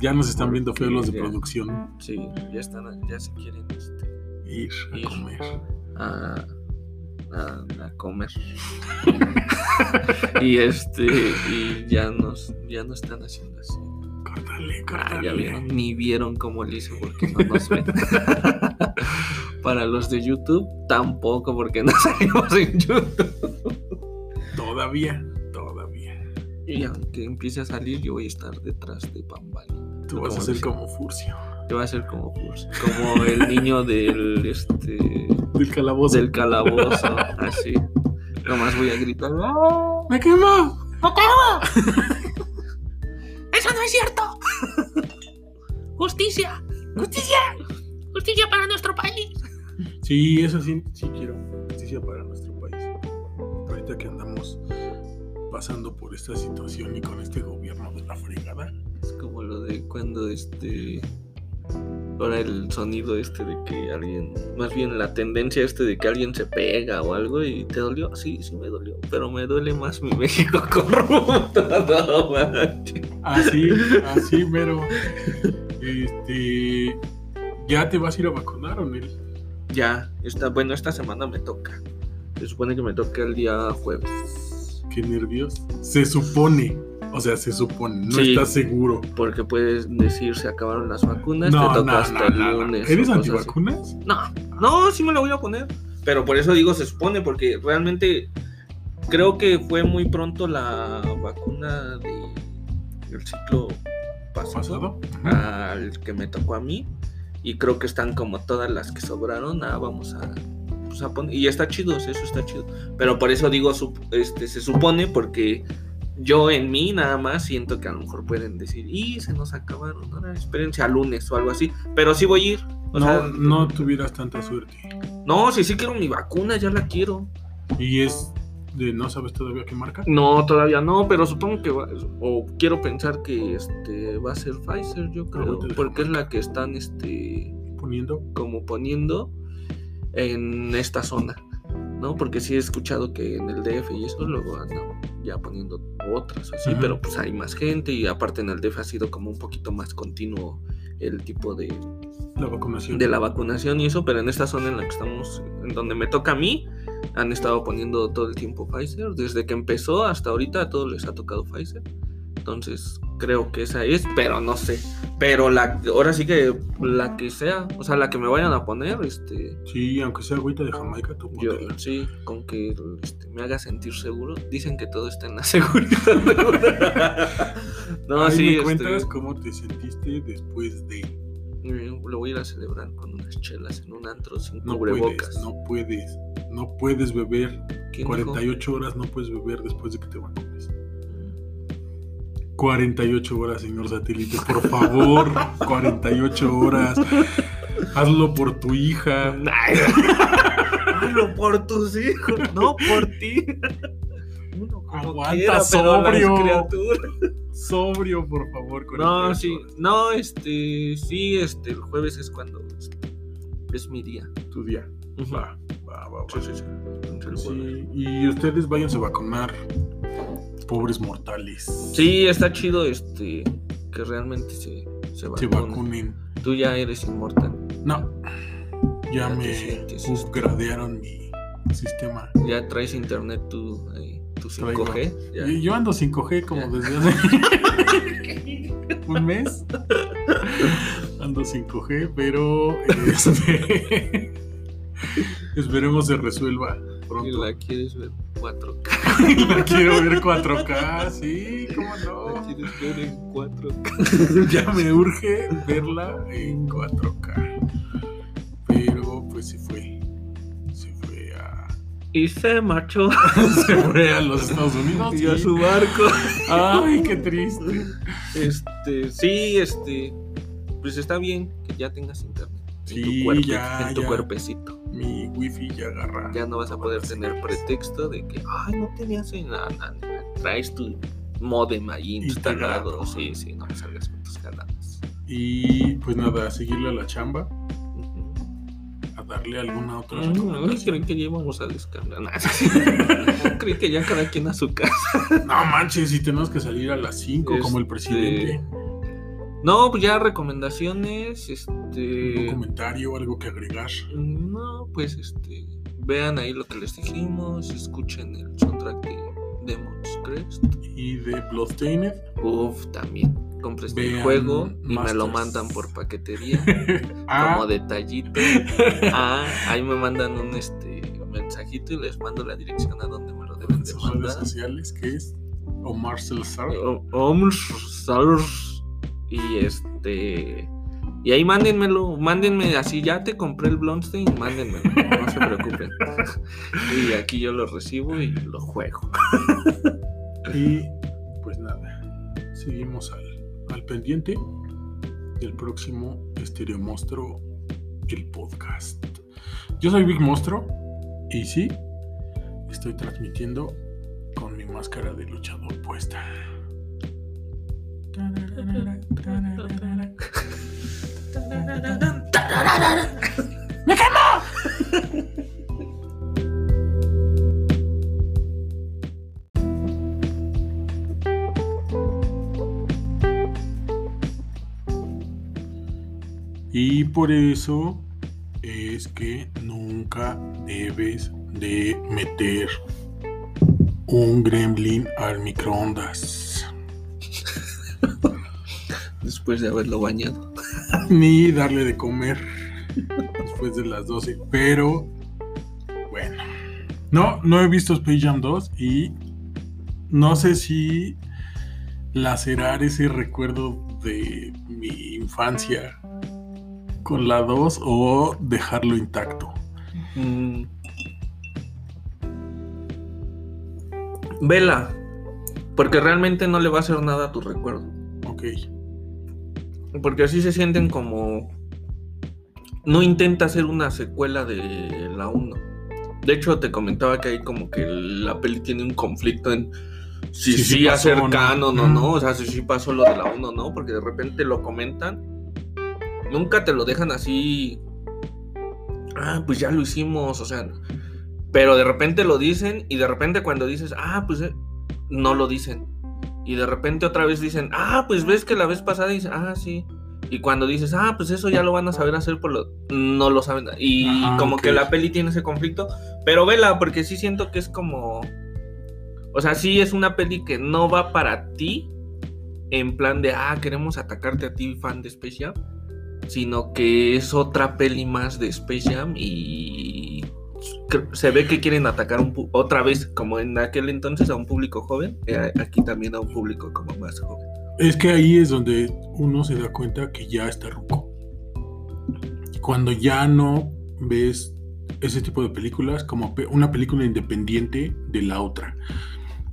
ya nos están viendo feos los de Ya. producción. Sí, ya están, ya se quieren este, Ir a Ir. comer. a, a, a comer. y este, y ya nos, ya no están haciendo así. Córtale, Ah, ya córtale. vieron, ni vieron cómo le hice porque no nos ven. Para los de YouTube, tampoco porque no salimos en YouTube. Todavía, todavía. Y aunque empiece a salir, yo voy a estar detrás de Pambali. Tú vas a ser como Furcio. Yo voy a ser como Furs, como el niño del este Del calabozo. del calabozo, así. Nomás voy a gritar. ¡Ah! ¡Me quemo! ¡Eso no es cierto! ¡Justicia! ¡Justicia! ¡Justicia para nuestro país! Sí, eso sí, sí quiero. Justicia para pasando por esta situación y con este gobierno de la fregada. Es como lo de cuando este. Ahora el sonido este de que alguien. Más bien la tendencia este de que alguien se pega o algo y te dolió. Sí, sí me dolió. Pero me duele más mi México corrupto. No manches. Así, así, mero. Este. ¿Ya te vas a ir a vacunar o Nel? Ya, está, bueno, esta semana me toca. Se supone que me toca el día jueves. Qué nervios. Se supone. O sea, se supone. No Sí. estás seguro. Porque puedes decir se acabaron las vacunas, No, te toca no, hasta no, el lunes. ¿Eres antivacunas? No, no, sí me la voy a poner. Pero por eso digo se supone, porque realmente creo que fue muy pronto la vacuna de el ciclo pasado, ¿Pasado? al que me tocó a mí. Y creo que están como todas las que sobraron. Ah, vamos a, pues, a poner. Y está chido, eso está chido. Pero por eso digo, este, se supone, porque yo en mí nada más siento que a lo mejor pueden decir, y se nos acabaron, ahora espérense al lunes o algo así. Pero sí voy a ir. O no, sea, no tuvieras tanta suerte. no, sí, sí quiero mi vacuna, ya la quiero. Y es de no sabes todavía qué marca. No, todavía no, pero supongo que va, o quiero pensar que este va a ser Pfizer, yo creo, porque es la que están este Poniendo. como poniendo en esta zona, ¿no? Porque sí he escuchado que en el DF y eso luego andan ya poniendo otras así, pero pues hay más gente y aparte en el DF ha sido como un poquito más continuo el tipo de, La vacunación. de la vacunación y eso, pero en esta zona en la que estamos, en donde me toca a mí, han estado poniendo todo el tiempo Pfizer. Desde que empezó hasta ahorita a todos les ha tocado Pfizer. Entonces, creo que esa es, pero no sé. Pero la, ahora sí que la que sea, o sea, la que me vayan a poner, este, Sí, aunque sea agüita de Jamaica, tú yo, sí, con que este, me haga sentir seguro. Dicen que todo está en la seguridad. no, Ahí sí, me este, cuentas cómo te sentiste después de... lo voy a ir a celebrar con unas chelas en un antro sin No cubrebocas. puedes, no puedes, no puedes beber. ¿Quién dijo? 48 horas no puedes beber después de que te vacunes. 48 horas, señor satélite, por favor. 48 horas. Hazlo por tu hija. Hazlo por tus hijos, no por ti. Uno como Aguanta, quiera, sobrio. Sobrio, por favor. No, 48 sí, horas. no, este, sí, este, el jueves es cuando este, es mi día. Tu día. Va, va. va. Sí, sí, sí. Entre el jueves. Sí, y ustedes váyanse a vacunar. Pobres mortales. Sí, está chido, este, que realmente se, se Se vacunen. vacunen. Tú ya eres inmortal. No. Ya me este. upgradearon mi sistema. Ya traes internet tú, ahí, tu Traigo. 5G. Ya. Y Yo ando 5G como Ya. desde hace un mes. Ando 5G, pero este, esperemos se resuelva Y pronto. la quieres ver 4K. La quiero ver 4K, sí, cómo La no. quieres ver en 4K. Ya me urge verla en 4K. Pero pues se fue. Se fue a. Y se marchó. Se fue a los Estados Unidos. Y a y- su barco. Ay, qué triste. Este, sí, este, pues está bien que ya tengas internet. En tu, ya, en tu ya. cuerpecito. Mi wifi ya agarra. Ya no vas a poder tener pretexto de que, ay, no tenías en la, la- traes tu modem ahí instalado. Sí, sí, no me salgas con tus jaladas. Y pues nada, a seguirle a la chamba, a darle alguna otra Ay, recomendación. creen que ya íbamos a descargar. Nah, Creen que ya cada quien a su casa. No manches, si tenemos que salir a las 5 como el Este, presidente. No, pues ya recomendaciones, Un este... comentario, algo que agregar. No, pues este. Vean ahí lo que les dijimos. Escuchen el soundtrack de Demon's Crest. Y de Bloodstained. Uf, también. Compré este Vean juego y me lo mandan por paquetería. ah, Como detallito. Ah, ahí me mandan un este mensajito y les mando la dirección a donde me lo deben en de sus redes mandar. sociales, que es Omar Salazar. O- Oms, Salurs, Y este. Y ahí mándenmelo, mándenme así, ya te compré el Blonstein, mándenmelo, no se preocupen. Y aquí yo lo recibo y lo juego. Y pues nada, seguimos al, al pendiente del próximo Estereo Monstruo, el podcast. Yo soy Big Monstruo y sí, estoy transmitiendo con mi máscara de luchador puesta. Y por eso es que nunca debes de meter un gremlin al microondas. Después de haberlo bañado. Ni darle de comer después de las 12. Pero bueno. No, no he visto Space Jam 2 y no sé si lacerar ese recuerdo de mi infancia con la 2 o dejarlo intacto. Mm. Vela, porque realmente no le va a hacer nada a tu recuerdo. Ok. Porque así se sienten como... No intenta hacer una secuela de la 1. De hecho, te comentaba que hay como que la peli tiene un conflicto en si Sí, sí, sí hacer ¿no? canon o no. O sea, si sí pasó lo de la 1 no. Porque de repente lo comentan. Nunca te lo dejan así... Ah, pues ya lo hicimos. O sea... Pero de repente lo dicen y de repente cuando dices, ah, pues eh", no lo dicen. Y de repente otra vez dicen, ah, pues ves que la vez pasada dice, ah, sí. Y cuando dices, ah, pues eso ya lo van a saber hacer por lo... No lo saben. Y Ajá, como que la peli tiene ese conflicto. Pero vela, porque sí siento que es como... O sea, sí es una peli que no va para ti, en plan de, ah, queremos atacarte a ti, fan de Space Jam, sino que es otra peli más de Space Jam y se ve que quieren atacar un otra vez, como en aquel entonces, a un público joven, eh, aquí también a un público como más joven. Es que ahí es donde uno se da cuenta que ya está ruco. Cuando ya no ves ese tipo de películas como una película independiente de la otra.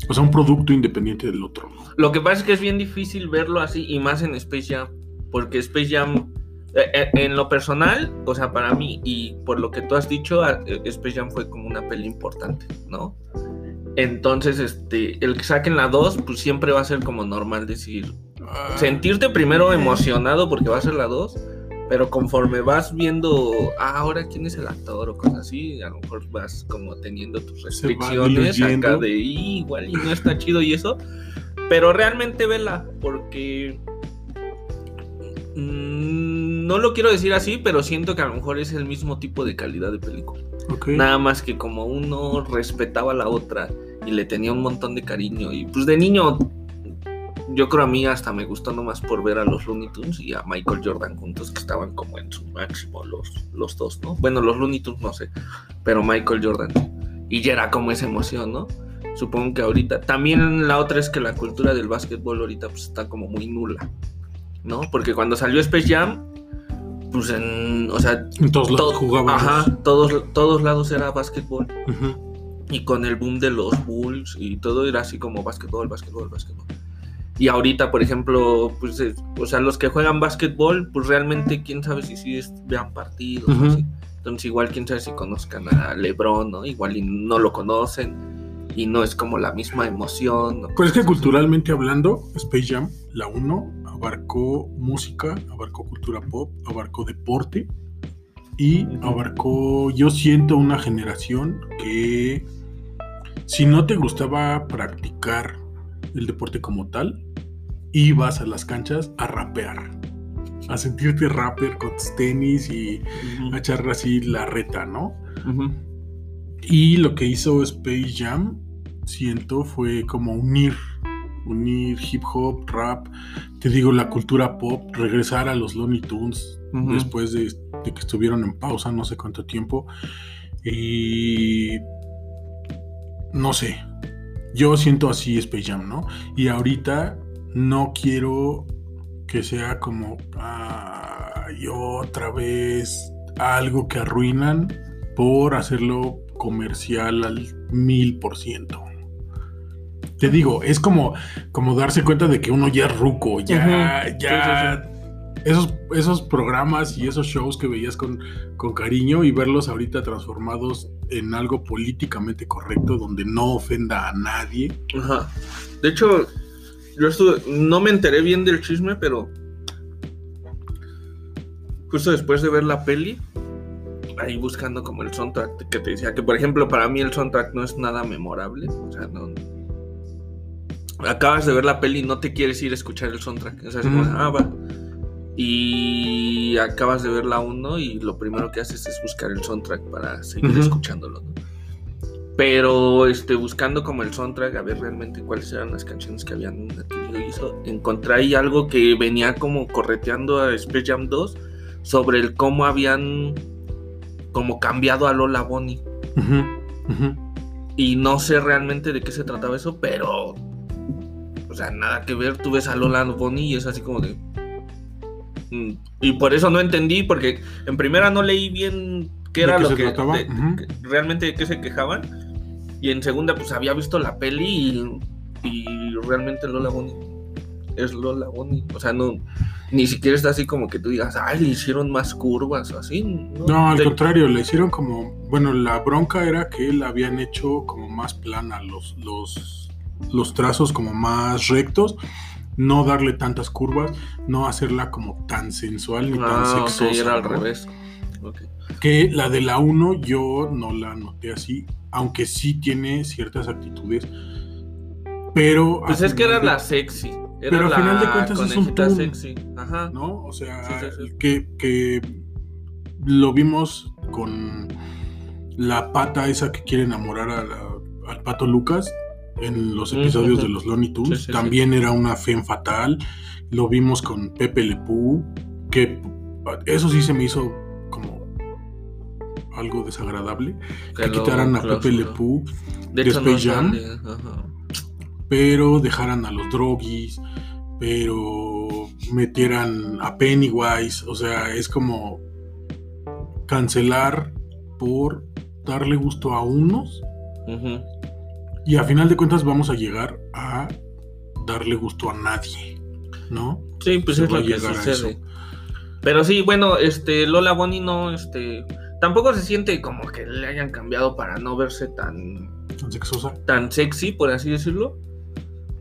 O sea, un producto independiente del otro. Lo que pasa es que es bien difícil verlo así y más en Space Jam, porque Space Jam, en lo personal, o sea, para mí y por lo que tú has dicho, eh, Space Jam fue como una peli importante, ¿no? Entonces, este, el que saquen la 2, pues siempre va a ser como normal decir, Ah, sentirte primero emocionado porque va a ser la 2, pero conforme vas viendo, ah, ahora quién es el actor o cosas así, a lo mejor vas como teniendo tus restricciones acá de "Y, igual y no está chido y eso, pero realmente vela, porque mm, no lo quiero decir así, pero siento que a lo mejor es el mismo tipo de calidad de película. ok. Nada más que como uno respetaba a la otra y le tenía un montón de cariño. Y pues de niño, yo creo a mí hasta me gustó nomás por ver a los Looney Tunes y a Michael Jordan juntos, que estaban como en su máximo los, los dos, ¿no? Bueno, los Looney Tunes no sé, pero Michael Jordan. Y ya era como esa emoción, ¿no? Supongo que ahorita. También la otra es que la cultura del básquetbol ahorita pues está como muy nula, ¿no? Porque cuando salió Space Jam, pues en, o sea, En todos lados to- jugaban. Ajá, todos, todos lados era básquetbol. Ujú. Y con el boom de los Bulls y todo era así como básquetbol, básquetbol, básquetbol. Y ahorita, por ejemplo, pues, es- o sea, los que juegan básquetbol, pues realmente quién sabe si sí es- vean partidos o Ujú. así. Entonces igual quién sabe si conozcan a LeBron, ¿no? Igual y no lo conocen y no es como la misma emoción. ¿no? Pues es que culturalmente hablando, Space Jam, la 1, abarcó música, abarcó cultura pop, abarcó deporte y abarcó, yo siento una generación que si no te gustaba practicar el deporte como tal, ibas a las canchas a rapear, a sentirte rapper con tus tenis y a echar así la reta, ¿no? Ujú. Y lo que hizo Space Jam, siento, fue como unir, unir hip hop, rap, te digo, la cultura pop, regresar a los Looney Tunes después de, de que estuvieron en pausa, no sé cuánto tiempo. Y no sé, yo siento así Space Jam, ¿no? Y ahorita no quiero que sea como ay, otra vez algo que arruinan por hacerlo comercial al mil por ciento. Te digo, es como, como darse cuenta de que uno ya es ruco, ya, ya. Esos, esos programas y esos shows que veías con, con cariño y verlos ahorita transformados en algo políticamente correcto donde no ofenda a nadie. Ajá. De hecho, yo estuve, no me enteré bien del chisme, pero justo después de ver la peli, ahí buscando como el soundtrack que te decía que por ejemplo para mí el soundtrack no es nada memorable, o sea, no acabas de ver la peli y no te quieres ir a escuchar el soundtrack, o sea, es como, Ujú. ah, va. Y acabas de ver la 1 y lo primero que haces es buscar el soundtrack para seguir escuchándolo, ¿no? Pero este, buscando como el soundtrack, a ver realmente cuáles eran las canciones que habían adquirido y eso, encontré ahí algo que venía como correteando a Space Jam 2 sobre el cómo habían como cambiado a Lola Bonnie. Y no sé realmente de qué se trataba eso, pero. O sea, nada que ver. Tú ves a Lola Bonnie y es así como de. mm, Y por eso no entendí, porque en primera no leí bien qué ¿De era lo que, de- que- realmente de qué se quejaban. Y en segunda, pues había visto la peli y, y realmente Lola Bonnie es Lola Bonnie. O sea, no. Ni siquiera está así como que tú digas, ay, le hicieron más curvas o así. No, No, al contrario, le hicieron como, bueno, la bronca era que la habían hecho como más plana, los, los, los trazos como más rectos, no darle tantas curvas, no hacerla como tan sensual ni Ah, tan sexosa. era al ¿no? revés. Que la de la 1 yo no la noté así, aunque sí tiene ciertas actitudes, pero... Pues es que era de- la sexy. Era Pero al final de cuentas es un sexy. Ajá. ¿no? O sea, Sí, sí, sí. Que, que lo vimos con la pata esa que quiere enamorar a la- al pato Lucas en los episodios Ujú. de los Looney Tunes. Sí, sí, También era una femme fatal. Lo vimos con Pepe Le Pew, que eso sí se me hizo como algo desagradable. Que quitaran a Pepe Le clausuró. Pew, De de hecho, no Space Jam. pero dejaran a los droguis, pero metieran a Pennywise. O sea, es como cancelar por darle gusto a unos Ujú. Y a final de cuentas vamos a llegar a darle gusto a nadie, ¿no? Sí, pues Se es lo que sucede. Pero sí, bueno, este Lola Bonnie no, este, tampoco se siente como que le hayan cambiado para no verse tan, Tan sexosa. tan sexy, por así decirlo.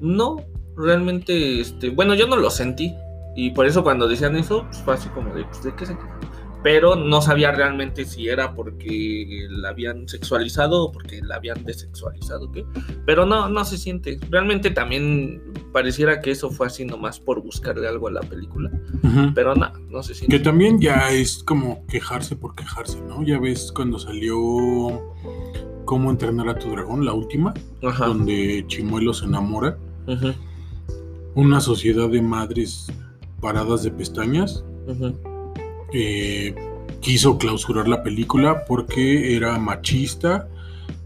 No, realmente, este, bueno, yo no lo sentí y por eso cuando decían eso, pues fue así como de, pues, ¿de qué se quejan? Pero no sabía realmente si era porque la habían sexualizado o porque la habían desexualizado, ¿qué? Pero no, no se siente. Realmente también pareciera que eso fue así nomás por buscarle algo a la película. Pero no, no se siente. Que también ya es como quejarse por quejarse, ¿no? Ya ves cuando salió Cómo entrenar a tu dragón, la última, Ajá. donde Chimuelo se enamora. Una sociedad de madres paradas de pestañas ujú, eh, quiso clausurar la película porque era machista,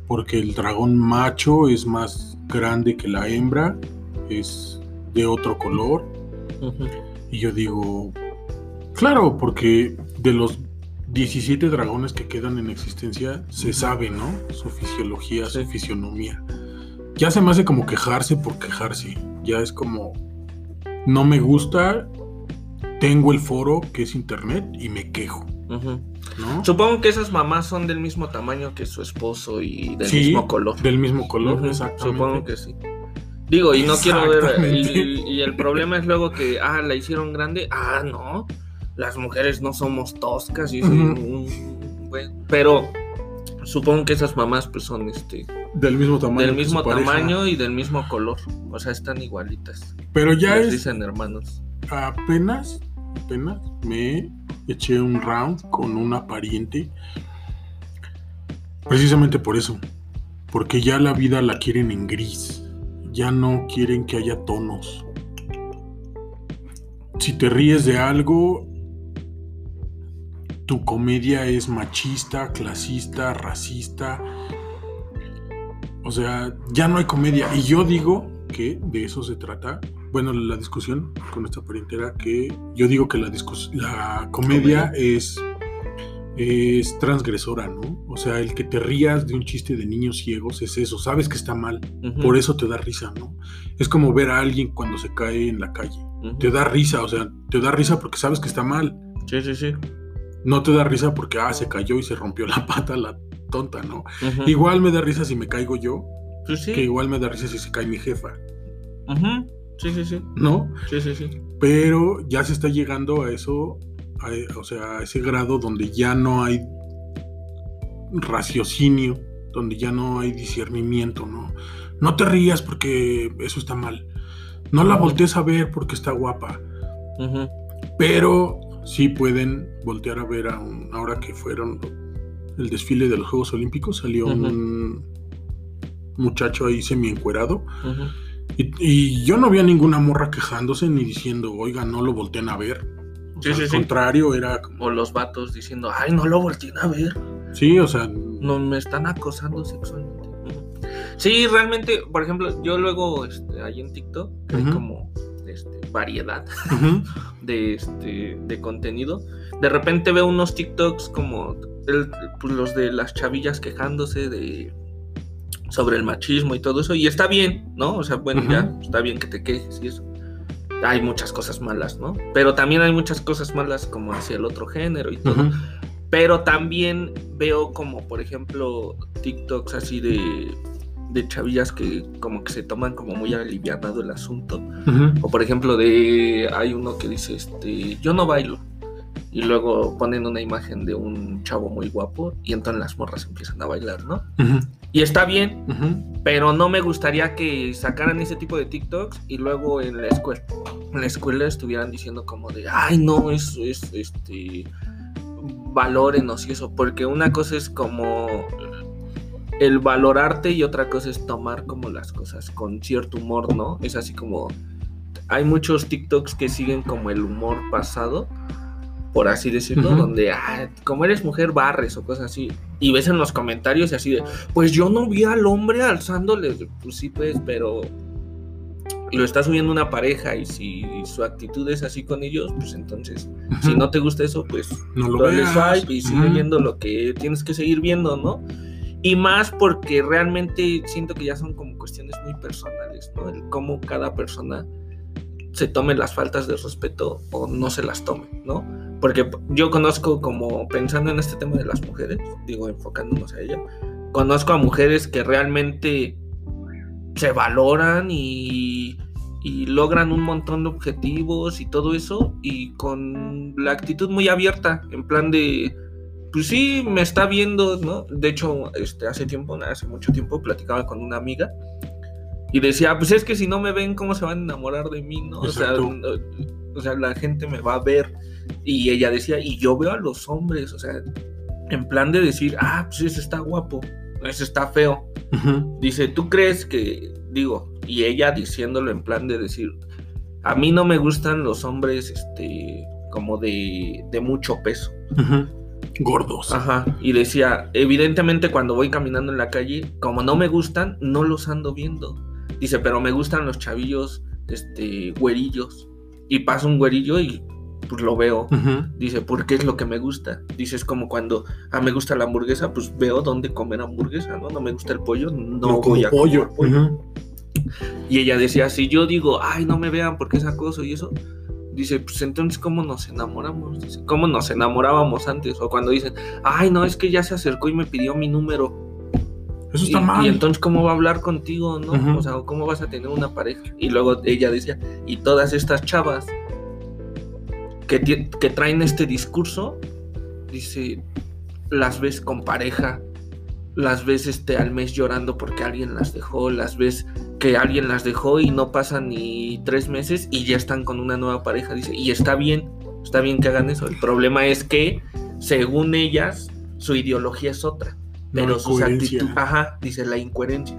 porque el dragón macho es más grande que la hembra, es de otro color. Y yo digo, claro, porque de los 17 dragones que quedan en existencia, se sabe, ¿no? Su fisiología, su fisionomía. Ya se me hace como quejarse por quejarse. Ya es como, no me gusta, tengo el foro que es internet y me quejo. Supongo que esas mamás son del mismo tamaño que su esposo y del Sí, mismo color. Del mismo color, exactamente. Supongo que sí. Digo, y no quiero ver. Y, y el problema es luego que, ah, la hicieron grande. Ah, no. Las mujeres no somos toscas. Y, mm, bueno, pero supongo que esas mamás, pues son este Del mismo tamaño. del mismo pareja. tamaño y del mismo color. O sea, están igualitas. Pero ya Les es dicen hermanos. apenas, apenas me eché un round con una pariente. Precisamente por eso. Porque ya la vida la quieren en gris. Ya no quieren que haya tonos. Si te ríes de algo, tu comedia es machista, clasista, racista. O sea, ya no hay comedia. Y yo digo que de eso se trata. Bueno, la discusión con esta pariente era que yo digo que la, la comedia es, es transgresora, ¿no? O sea, el que te rías de un chiste de niños ciegos es eso, sabes que está mal, por eso te da risa, ¿no? Es como ver a alguien cuando se cae en la calle, te da risa, o sea, te da risa porque sabes que está mal, Sí, sí, sí. no te da risa porque, ah, se cayó y se rompió la pata la tonta, ¿no? Igual me da risa si me caigo yo, Pues sí. que igual me da risa si se cae mi jefa, Ujú. Sí, sí, sí. ¿no? Sí, sí, sí. pero ya se está llegando a eso, a- o sea, a ese grado donde ya no hay raciocinio, donde ya no hay discernimiento, ¿no? No te rías porque eso está mal. No la voltees a ver porque está guapa. Pero sí pueden voltear a ver a un, ahora que fueron el desfile de los Juegos Olímpicos, salió un muchacho ahí semi encuerado. Ujú. Y, y yo no vi a ninguna morra quejándose ni diciendo, oiga, no lo volteen a ver. O Sí, sea, sí, al sí. contrario, era como, O los vatos diciendo, ay, no lo volteen a ver. sí, o sea, No me están acosando sexualmente. Sí, realmente, por ejemplo, yo luego este, ahí en TikTok que hay como este, variedad de, este, de contenido. De repente veo unos TikToks como el- pues, los de las chavillas quejándose de sobre el machismo y todo eso. Y está bien, ¿no? O sea, bueno, ya está bien que te quejes y eso. Hay muchas cosas malas, ¿no? Pero también hay muchas cosas malas como hacia el otro género y todo. Pero también veo como, por ejemplo, TikToks así de, de chavillas que como que se toman como muy alivianado el asunto. O por ejemplo, de hay uno que dice, este, yo no bailo. Y luego ponen una imagen de un chavo muy guapo y entonces las morras empiezan a bailar, ¿no? Ujú, Y está bien, pero no me gustaría que sacaran ese tipo de TikToks y luego en la escuela, en la escuela estuvieran diciendo como de, ay no, es, es este, valórenos y eso, porque una cosa es como el valorarte y otra cosa es tomar como las cosas con cierto humor, ¿no? Es así como hay muchos TikToks que siguen como el humor pasado, por así decirlo, Ujú. donde ah, como eres mujer barres o cosas así y ves en los comentarios y así de, pues yo no vi al hombre alzándole, pues sí pues, pero lo está subiendo una pareja y si su actitud es así con ellos, pues entonces si Ujú. no te gusta eso, pues No lo dale veas. swipe y sigue Ujú. viendo lo que tienes que seguir viendo, ¿no? Y más porque realmente siento que ya son como cuestiones muy personales, ¿no? El cómo cada persona se tome las faltas de respeto o no se las tome, ¿no? Porque yo conozco como pensando en este tema de las mujeres, digo, enfocándonos a ella, conozco a mujeres que realmente se valoran y, y logran un montón de objetivos y todo eso y con la actitud muy abierta, en plan de, pues sí, me está viendo, ¿no? De hecho, este, hace tiempo, hace mucho tiempo, platicaba con una amiga y decía, pues es que si no me ven, ¿cómo se van a enamorar de mí, no? O sea, o sea, la gente me va a ver. Y ella decía, y yo veo a los hombres, o sea, en plan de decir, ah, pues ese está guapo, ese está feo. Dice, ¿tú crees que, digo, y ella diciéndolo en plan de decir, a mí no me gustan los hombres, este, como de, de mucho peso. Gordos. Ajá. Y decía, evidentemente cuando voy caminando en la calle, como no me gustan, no los ando viendo. Dice, pero me gustan los chavillos, este, güerillos. Y pasa un güerillo y pues lo veo. Dice, porque es lo que me gusta. Dice, es como cuando ah, me gusta la hamburguesa, pues veo dónde comer hamburguesa, ¿no? No me gusta el pollo, no, voy a pollo. comer pollo. Ujú. Y ella decía, si yo digo, ay, no me vean porque es acoso y eso, dice, pues entonces, ¿cómo nos enamoramos? Dice, ¿cómo nos enamorábamos antes? O cuando dicen, ay, no, es que ya se acercó y me pidió mi número. Eso Y, está mal. y entonces, ¿cómo va a hablar contigo, no? O sea, ¿cómo vas a tener una pareja? Y luego ella decía, y todas estas chavas que, que traen este discurso, dice, las ves con pareja, las ves este, al mes llorando porque alguien las dejó, las ves que alguien las dejó y no pasan ni tres meses y ya están con una nueva pareja, dice, y está bien, está bien que hagan eso. El problema es que, según ellas, su ideología es otra pero sus actitudes, ajá, dice la incoherencia.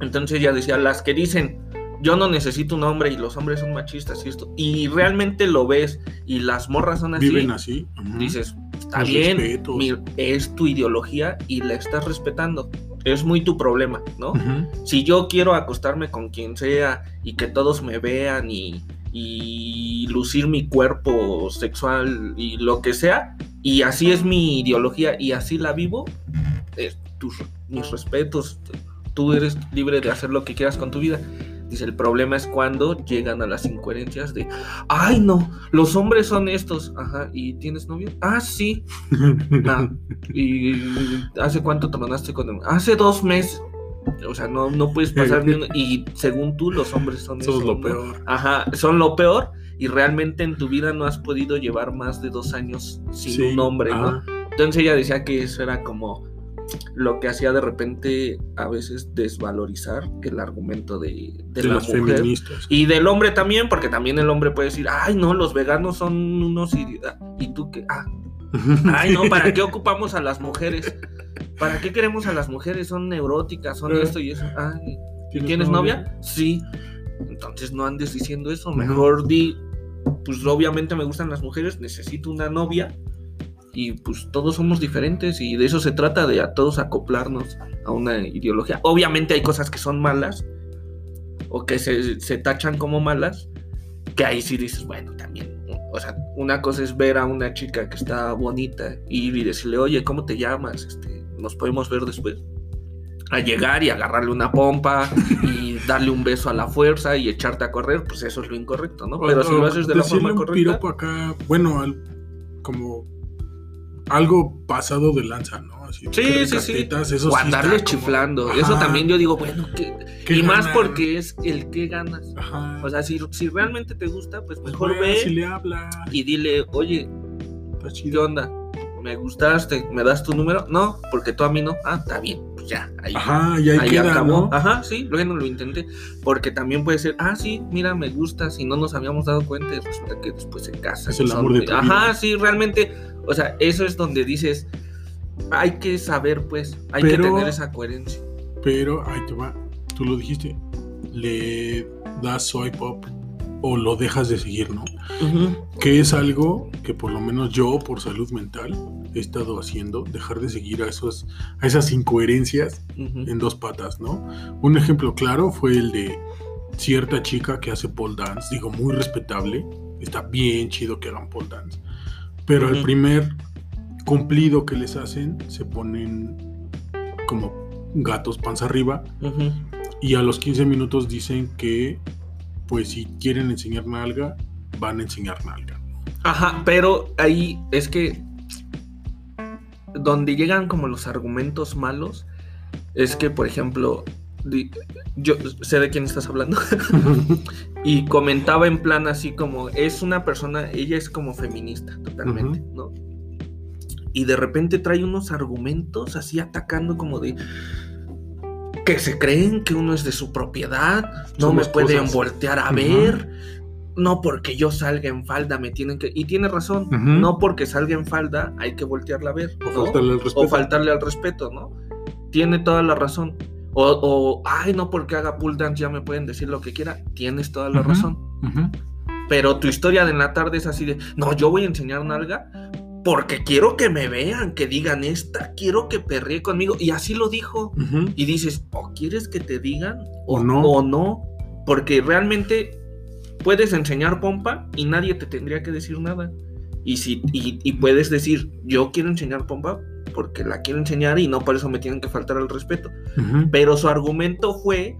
Entonces ella decía, las que dicen, yo no necesito un hombre y los hombres son machistas y esto, y realmente lo ves y las morras son así, Viven así. Ujú. dices, está Los bien, respetos. es tu ideología y la estás respetando. Es muy tu problema, ¿no? Ujú. Si yo quiero acostarme con quien sea y que todos me vean y, y lucir mi cuerpo sexual y lo que sea, y así es mi ideología y así la vivo, es tus, mis respetos, tú eres libre de hacer lo que quieras con tu vida. Dice, el problema es cuando llegan a las incoherencias de, ay no, los hombres son estos, ajá, ¿y tienes novio? Ah, sí, Ah, ¿Y hace cuánto tronaste con él? Hace dos meses. O sea, no, no puedes pasar ni uno. Y según tú, los hombres son eso, lo ¿no? peor. Ajá, son lo peor. Y realmente en tu vida no has podido llevar más de dos años sin Sí. un hombre, ¿no? Ah, Entonces ella decía que eso era como lo que hacía de repente a veces desvalorizar el argumento de, de de la las mujer. feministas. Y del hombre también, porque también el hombre puede decir, ay no, los veganos son unos idiotas. Y tú que, ah, Ay, no, ¿para qué ocupamos a las mujeres? ¿Para qué queremos a las mujeres? Son neuróticas, son Eh. esto y eso. Ay, ¿Tienes novia? Sí. Entonces no andes diciendo eso. Mejor di, pues obviamente me gustan las mujeres, necesito una novia. Y pues todos somos diferentes y de eso se trata, de a todos acoplarnos a una ideología. Obviamente hay cosas que son malas o que se, se tachan como malas, que ahí sí dices, bueno, también. O sea, una cosa es ver a una chica que está bonita y ir y decirle, oye, ¿cómo te llamas? Este, nos podemos ver después. A llegar y agarrarle una pompa y darle un beso a la fuerza y echarte a correr, pues eso es lo incorrecto, ¿no? Pero si lo haces de la forma un correcta. acá, bueno, al- como algo pasado de lanza, ¿no? Así, Sí, sí, sí. Eso o sí chiflando. Eso Ajá, también yo digo, bueno, ¿qué? ¿qué y más porque es el que ganas. Ajá. O sea, si, si realmente te gusta, pues Pues mejor ve, ve si le y dile, oye, ¿qué onda? ¿Me gustaste? ¿Me das tu número? No, porque tú a mí no. Ah, está bien, pues ya, ahí, Ajá, y ahí, ahí queda, acabó. ¿no? Ajá, sí, luego lo intenté. Porque también puede ser, ah, sí, mira, me gusta, si no nos habíamos dado cuenta, resulta que después se casa. Es el amor de tu Ajá, vida. sí, realmente, o sea, eso es donde dices, hay que saber, pues, hay que tener esa coherencia. Pero ahí te va, tú lo dijiste, le das swipe up o lo dejas de seguir, ¿no? Que es algo que por lo menos yo, por salud mental, he estado haciendo, dejar de seguir a, esos, a esas incoherencias en dos patas, ¿no? Un ejemplo claro fue el de cierta chica que hace pole dance, digo, muy respetable, está bien chido que hagan pole dance, pero al primer cumplido que les hacen se ponen como gatos panza arriba. Y a los 15 minutos dicen que pues si quieren enseñar nalga, van a enseñar nalga. Ajá, pero ahí es que donde llegan como los argumentos malos es que, por ejemplo, yo sé de quién estás hablando y comentaba en plan así como es una persona, ella es como feminista totalmente, ¿no? Y de repente trae unos argumentos así atacando como de que se creen que uno es de su propiedad, no Somos me pueden cosas. voltear a ver, no porque yo salga en falda me tienen que... Y tiene razón, no porque salga en falda hay que voltearla a ver. O ¿no? faltarle al respeto. O faltarle al respeto, ¿no? Tiene toda la razón. O, o, ay, no porque haga pull dance ya me pueden decir lo que quiera. Tienes toda la Ujú. razón. Ujú. Pero tu historia de en la tarde es así de, no, yo voy a enseñar nalga porque quiero que me vean, que digan esta, quiero que perree conmigo. Y así lo dijo. Ujú. Y dices, o quieres que te digan O no. O no. Porque realmente puedes enseñar pompa y nadie te tendría que decir nada. Y, si, y, y puedes decir, yo quiero enseñar pompa porque la quiero enseñar y no por eso me tienen que faltar al respeto. Ujú. Pero su argumento fue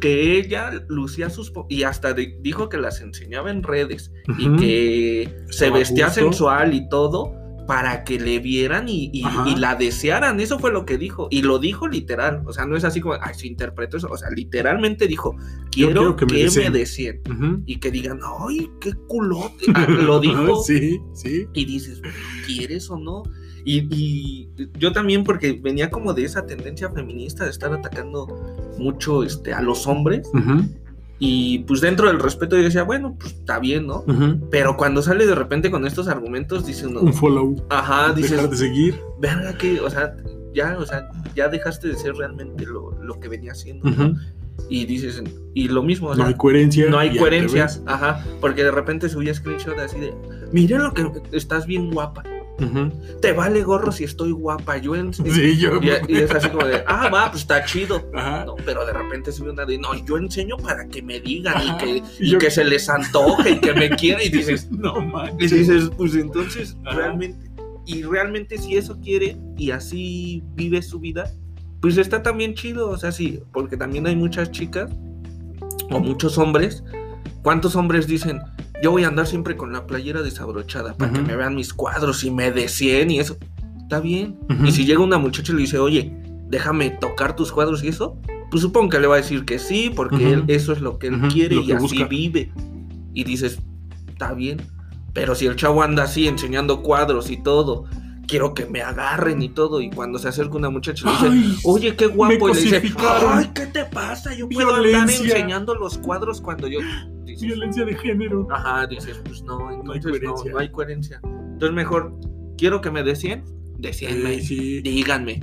que ella lucía sus... Y hasta de- dijo que las enseñaba en redes y Ujú. que se vestía gusto. sensual y todo para que le vieran y, y- y la desearan. Eso fue lo que dijo. Y lo dijo literal. O sea, no es así como, ay, se interpretó eso. O sea, literalmente dijo, quiero, quiero que que, me deseen". deseen. Ujú. Y que digan, ay, qué culote. Ah, lo dijo. Sí, sí. Y dices, ¿quieres o no? Y, y yo también, porque venía como de esa tendencia feminista de estar atacando mucho este, a los hombres. Ujú. Y pues dentro del respeto yo decía, bueno, pues está bien, ¿no? Ujú. Pero cuando sale de repente con estos argumentos, dice uno, Un follow. ajá, dices, Dejar de seguir. verga que, o sea, ya, o sea, ya dejaste de ser realmente lo, lo que venía haciendo. ¿no? Ujú. Y dices, y lo mismo, o No sea, hay coherencia. no hay y ahí te coherencia, ves. ajá, porque de repente subía screenshot así de, mira lo que estás bien guapa, Ujú. te vale gorro si estoy guapa, yo en... Sí, yo. Y, y es así como de, ah, va, pues está chido. Ajá. No, pero de repente sube una de, no, yo enseño para que me digan Ajá. y que, Y y yo- que se les antoje y que me quieran y dices, No y manches. dices, pues entonces, Ajá. realmente, y realmente si eso quiere y así vive su vida, pues está también chido, o sea, sí, porque también hay muchas chicas o muchos hombres, ¿cuántos hombres dicen, yo voy a andar siempre con la playera desabrochada para que me vean mis cuadros y me deseen y eso? Está bien. Y si llega una muchacha y le dice, oye, déjame tocar tus cuadros y eso, pues supongo que le va a decir que sí, porque él- eso es lo que él quiere y así busca. vive. Y dices, está bien. Pero si el chavo anda así enseñando cuadros y todo, quiero que me agarren y todo, y cuando se acerca una muchacha le dice, oye, qué guapo, y le dice, ay, ¿qué te pasa? Yo puedo andar Violencia. enseñando los cuadros cuando yo... Violencia de género. Ajá, dices, pues no, entonces no, no hay coherencia. Entonces mejor, quiero que me decían, decíanme, Sí, sí. díganme.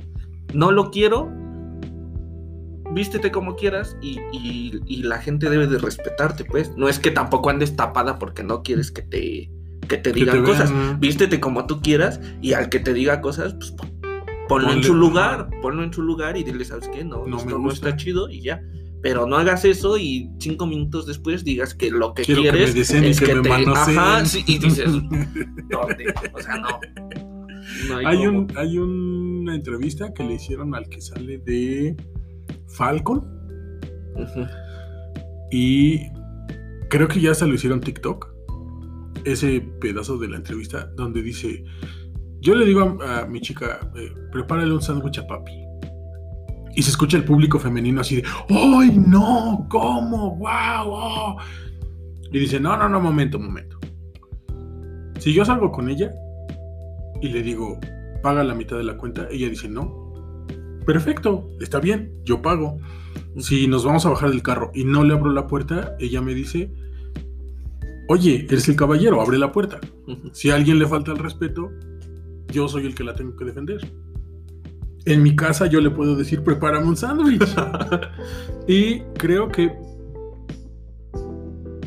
No lo quiero, vístete como quieras y, y- y la gente debe de respetarte, pues. No es que tampoco andes tapada porque no quieres que te, que te Que digan te cosas. vean. Vístete como tú quieras y al que te diga cosas, pues pon- ponlo en su lugar, ponlo en su lugar y dile, ¿sabes qué? No, No esto no está chido y ya. Pero no hagas eso y cinco minutos después digas que lo que Quiero que me quieres deseen y es que que, me te... Ajá, sí, y dices, ¿dónde? O sea, no. No hay, un, hay una entrevista que le hicieron al que sale de Falcon y creo que ya hasta lo hicieron TikTok. Ese pedazo de la entrevista donde dice, yo le digo a, a mi chica, eh, prepárale un sándwich a papi. Y se escucha el público femenino así de, ¡ay no! ¿Cómo? ¡Wow! oh". Y dice, no, no, no, momento, momento. Si yo salgo con ella y le digo, paga la mitad de la cuenta, ella dice, no. Perfecto, está bien, yo pago. Si nos vamos a bajar del carro y no le abro la puerta, ella me dice, oye, eres el caballero, abre la puerta. Si a alguien le falta el respeto, yo soy el que la tengo que defender. En mi casa yo le puedo decir, prepárame un sándwich. y creo que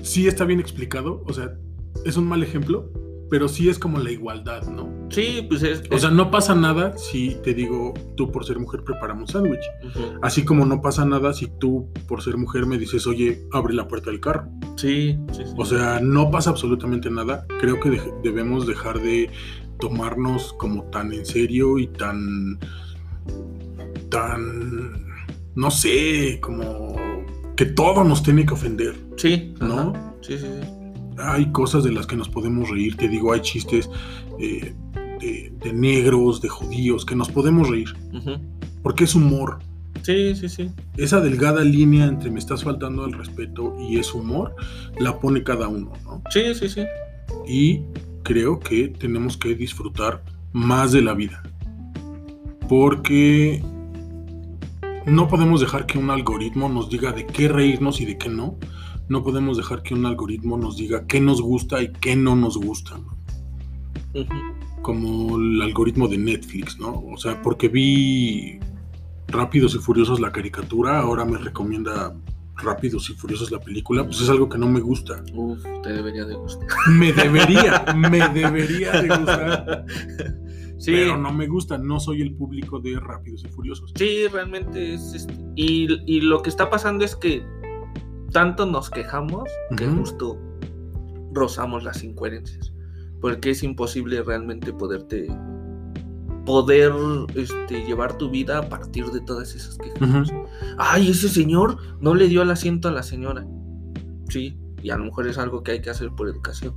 sí está bien explicado. O sea, es un mal ejemplo, pero sí es como la igualdad, ¿no? Sí, pues es. O sea, no pasa nada si te digo, tú por ser mujer, prepárame un sándwich. Así como no pasa nada si tú por ser mujer me dices, oye, abre la puerta del carro. Sí, sí, sí. O sea, no pasa absolutamente nada. Creo que debemos dejar de tomarnos como tan en serio y tan, tan, no sé, como que todo nos tiene que ofender, sí, ¿no? ajá. Sí, sí, sí. Hay cosas de las que nos podemos reír, te digo, hay chistes eh, de, de negros, de judíos, que nos podemos reír, porque es humor. Sí, sí, sí. Esa delgada línea entre me estás faltando al respeto y es humor, la pone cada uno, ¿no? Sí, sí, sí. y creo que tenemos que disfrutar más de la vida. Porque no podemos dejar que un algoritmo nos diga de qué reírnos y de qué no. No podemos dejar que un algoritmo nos diga qué nos gusta y qué no nos gusta. Como el algoritmo de Netflix, ¿no? O sea, porque vi Rápidos y Furiosos la caricatura, ahora me recomienda Rápidos y Furiosos la película, pues es algo que no me gusta. Uf, te debería de gustar. Me debería, me debería de gustar. Sí, Pero no me gusta, no soy el público de Rápidos y Furiosos. sí, realmente es. este, Y, y lo que está pasando es que tanto nos quejamos que justo rozamos las incoherencias. Porque es imposible realmente poderte. Poder este, llevar tu vida a partir de todas esas quejas. Ay, ese señor no le dio el asiento a la señora. Sí, y a lo mejor es algo que hay que hacer por educación.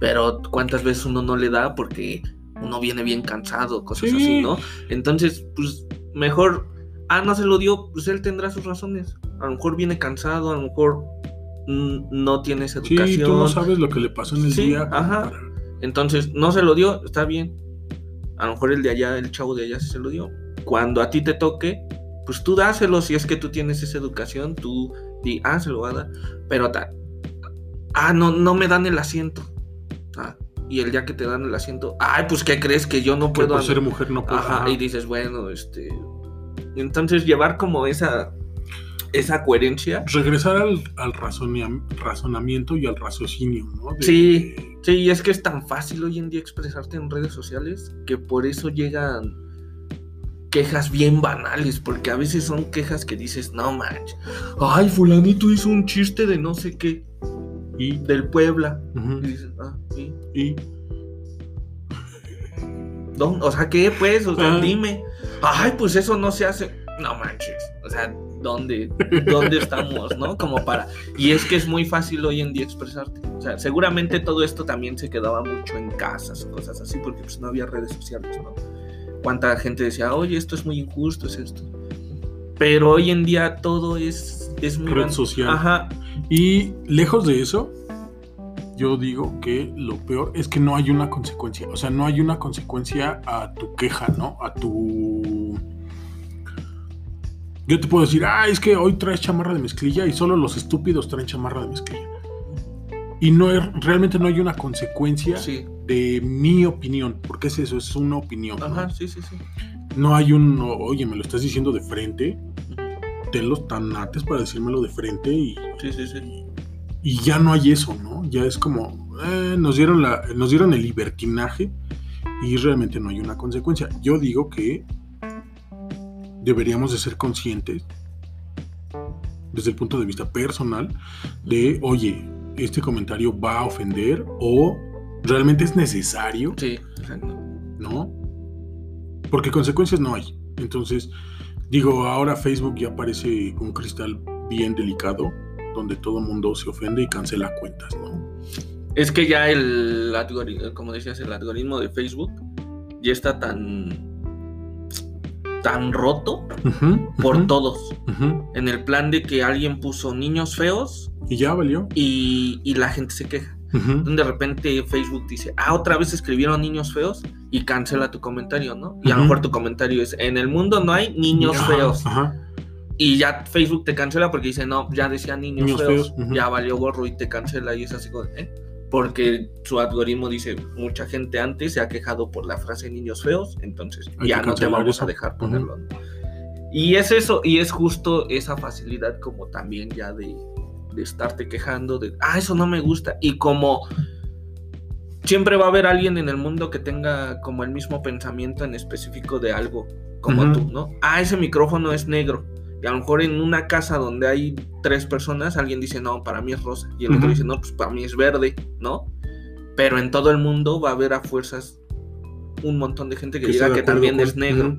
Pero ¿cuántas veces uno no le da porque uno viene bien cansado, cosas Sí. así, ¿no? Entonces, pues mejor, ah, no se lo dio, pues él tendrá sus razones. A lo mejor viene cansado, a lo mejor no tiene esa Sí, educación. tú no sabes lo que le pasó en el Sí, día. ajá. para- Entonces, no se lo dio, está bien. A lo mejor el de allá, el chavo de allá sí se lo dio. Cuando a ti te toque, pues tú dáselo si es que tú tienes esa educación, tú di, ah, se lo va a dar. Pero ta- ah, no, no me dan el asiento. Y el día que te dan el asiento, ay, pues ¿qué crees que yo no puedo? por andar?" ser mujer no puede. Ajá, y dices, bueno, este. Entonces llevar como esa, esa coherencia. Regresar al, al razonam- razonamiento y al raciocinio, ¿no? De- Sí. Sí, y es que es tan fácil hoy en día expresarte en redes sociales que por eso llegan quejas bien banales, porque a veces son quejas que dices, no manches, ay, fulanito hizo un chiste de no sé qué, Y, del Puebla. Y dices, ah, ¿y? y- ¿Dónde? O sea, ¿qué pues? O sea, Ah. dime. Ay, pues eso no se hace. No manches. O sea, ¿dónde, ¿dónde estamos, no? Como para. Y es que es muy fácil hoy en día expresarte. O sea, seguramente todo esto también se quedaba mucho en casas o cosas así, porque pues no había redes sociales, ¿no? Cuánta gente decía, oye, esto es muy injusto, es esto. Pero hoy en día todo es, es muy. Red social. Ajá. y lejos de eso, yo digo que lo peor es que no hay una consecuencia. O sea, no hay una consecuencia a tu queja, ¿no? A tu. Yo te puedo decir, ah, es que hoy traes chamarra de mezclilla y solo los estúpidos traen chamarra de mezclilla. Y no es, realmente no hay una consecuencia Sí. de mi opinión, porque es eso, es una opinión. ¿no? Ajá, sí, sí, sí. No hay un, oye, me lo estás diciendo de frente, ten los tanates para decírmelo de frente y, Sí, sí, sí. y ya no hay eso, ¿no? Ya es como, eh, nos, dieron la, nos dieron el libertinaje y realmente no hay una consecuencia. Yo digo que deberíamos de ser conscientes desde el punto de vista personal de, oye, este comentario va a ofender o realmente es necesario, Sí, exacto. ¿no? Porque consecuencias no hay. Entonces, digo, ahora Facebook ya parece un cristal bien delicado donde todo el mundo se ofende y cancela cuentas, ¿no? Es que ya el algoritmo, como decías, el algoritmo de Facebook ya está tan tan roto por todos. En el plan de que alguien puso niños feos Y ya valió. y, y la gente se queja. Ujú. De repente Facebook dice, ah, otra vez escribieron niños feos y cancela tu comentario, ¿no? Y a lo mejor tu comentario es, en el mundo no hay niños feos. Ajá. Y ya Facebook te cancela porque dice, no, ya decía niños, Niños feos, ya valió gorro y te cancela y es así como, ¿eh? Porque su algoritmo dice, mucha gente antes se ha quejado por la frase niños feos, entonces Hay ya no te vamos eso. a dejar ponerlo. Y es eso, y es justo esa facilidad como también ya de, de estarte quejando de, ah, eso no me gusta. Y como siempre va a haber alguien en el mundo que tenga como el mismo pensamiento en específico de algo, como tú, ¿no? Ah, ese micrófono es negro. Y a lo mejor en una casa donde hay tres personas, alguien dice, no, para mí es rosa. Y el otro dice, no, pues para mí es verde, ¿no? Pero en todo el mundo va a haber a fuerzas un montón de gente que, Que diga que también es negro.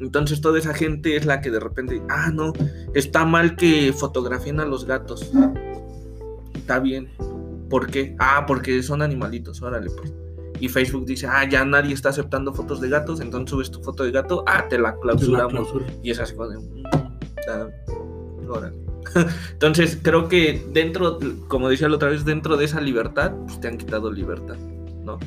Entonces toda esa gente es la que de repente, ah, no, está mal que fotografíen a los gatos. Está bien. ¿Por qué? Ah, porque son animalitos, órale pues. Y Facebook dice, ah, ya nadie está aceptando fotos de gatos, entonces subes tu foto de gato, ah, te la clausuramos. clausura. Y es así como de, "Mm, órale". Entonces creo que dentro, como decía la otra vez, dentro de esa libertad, pues te han quitado libertad, ¿no?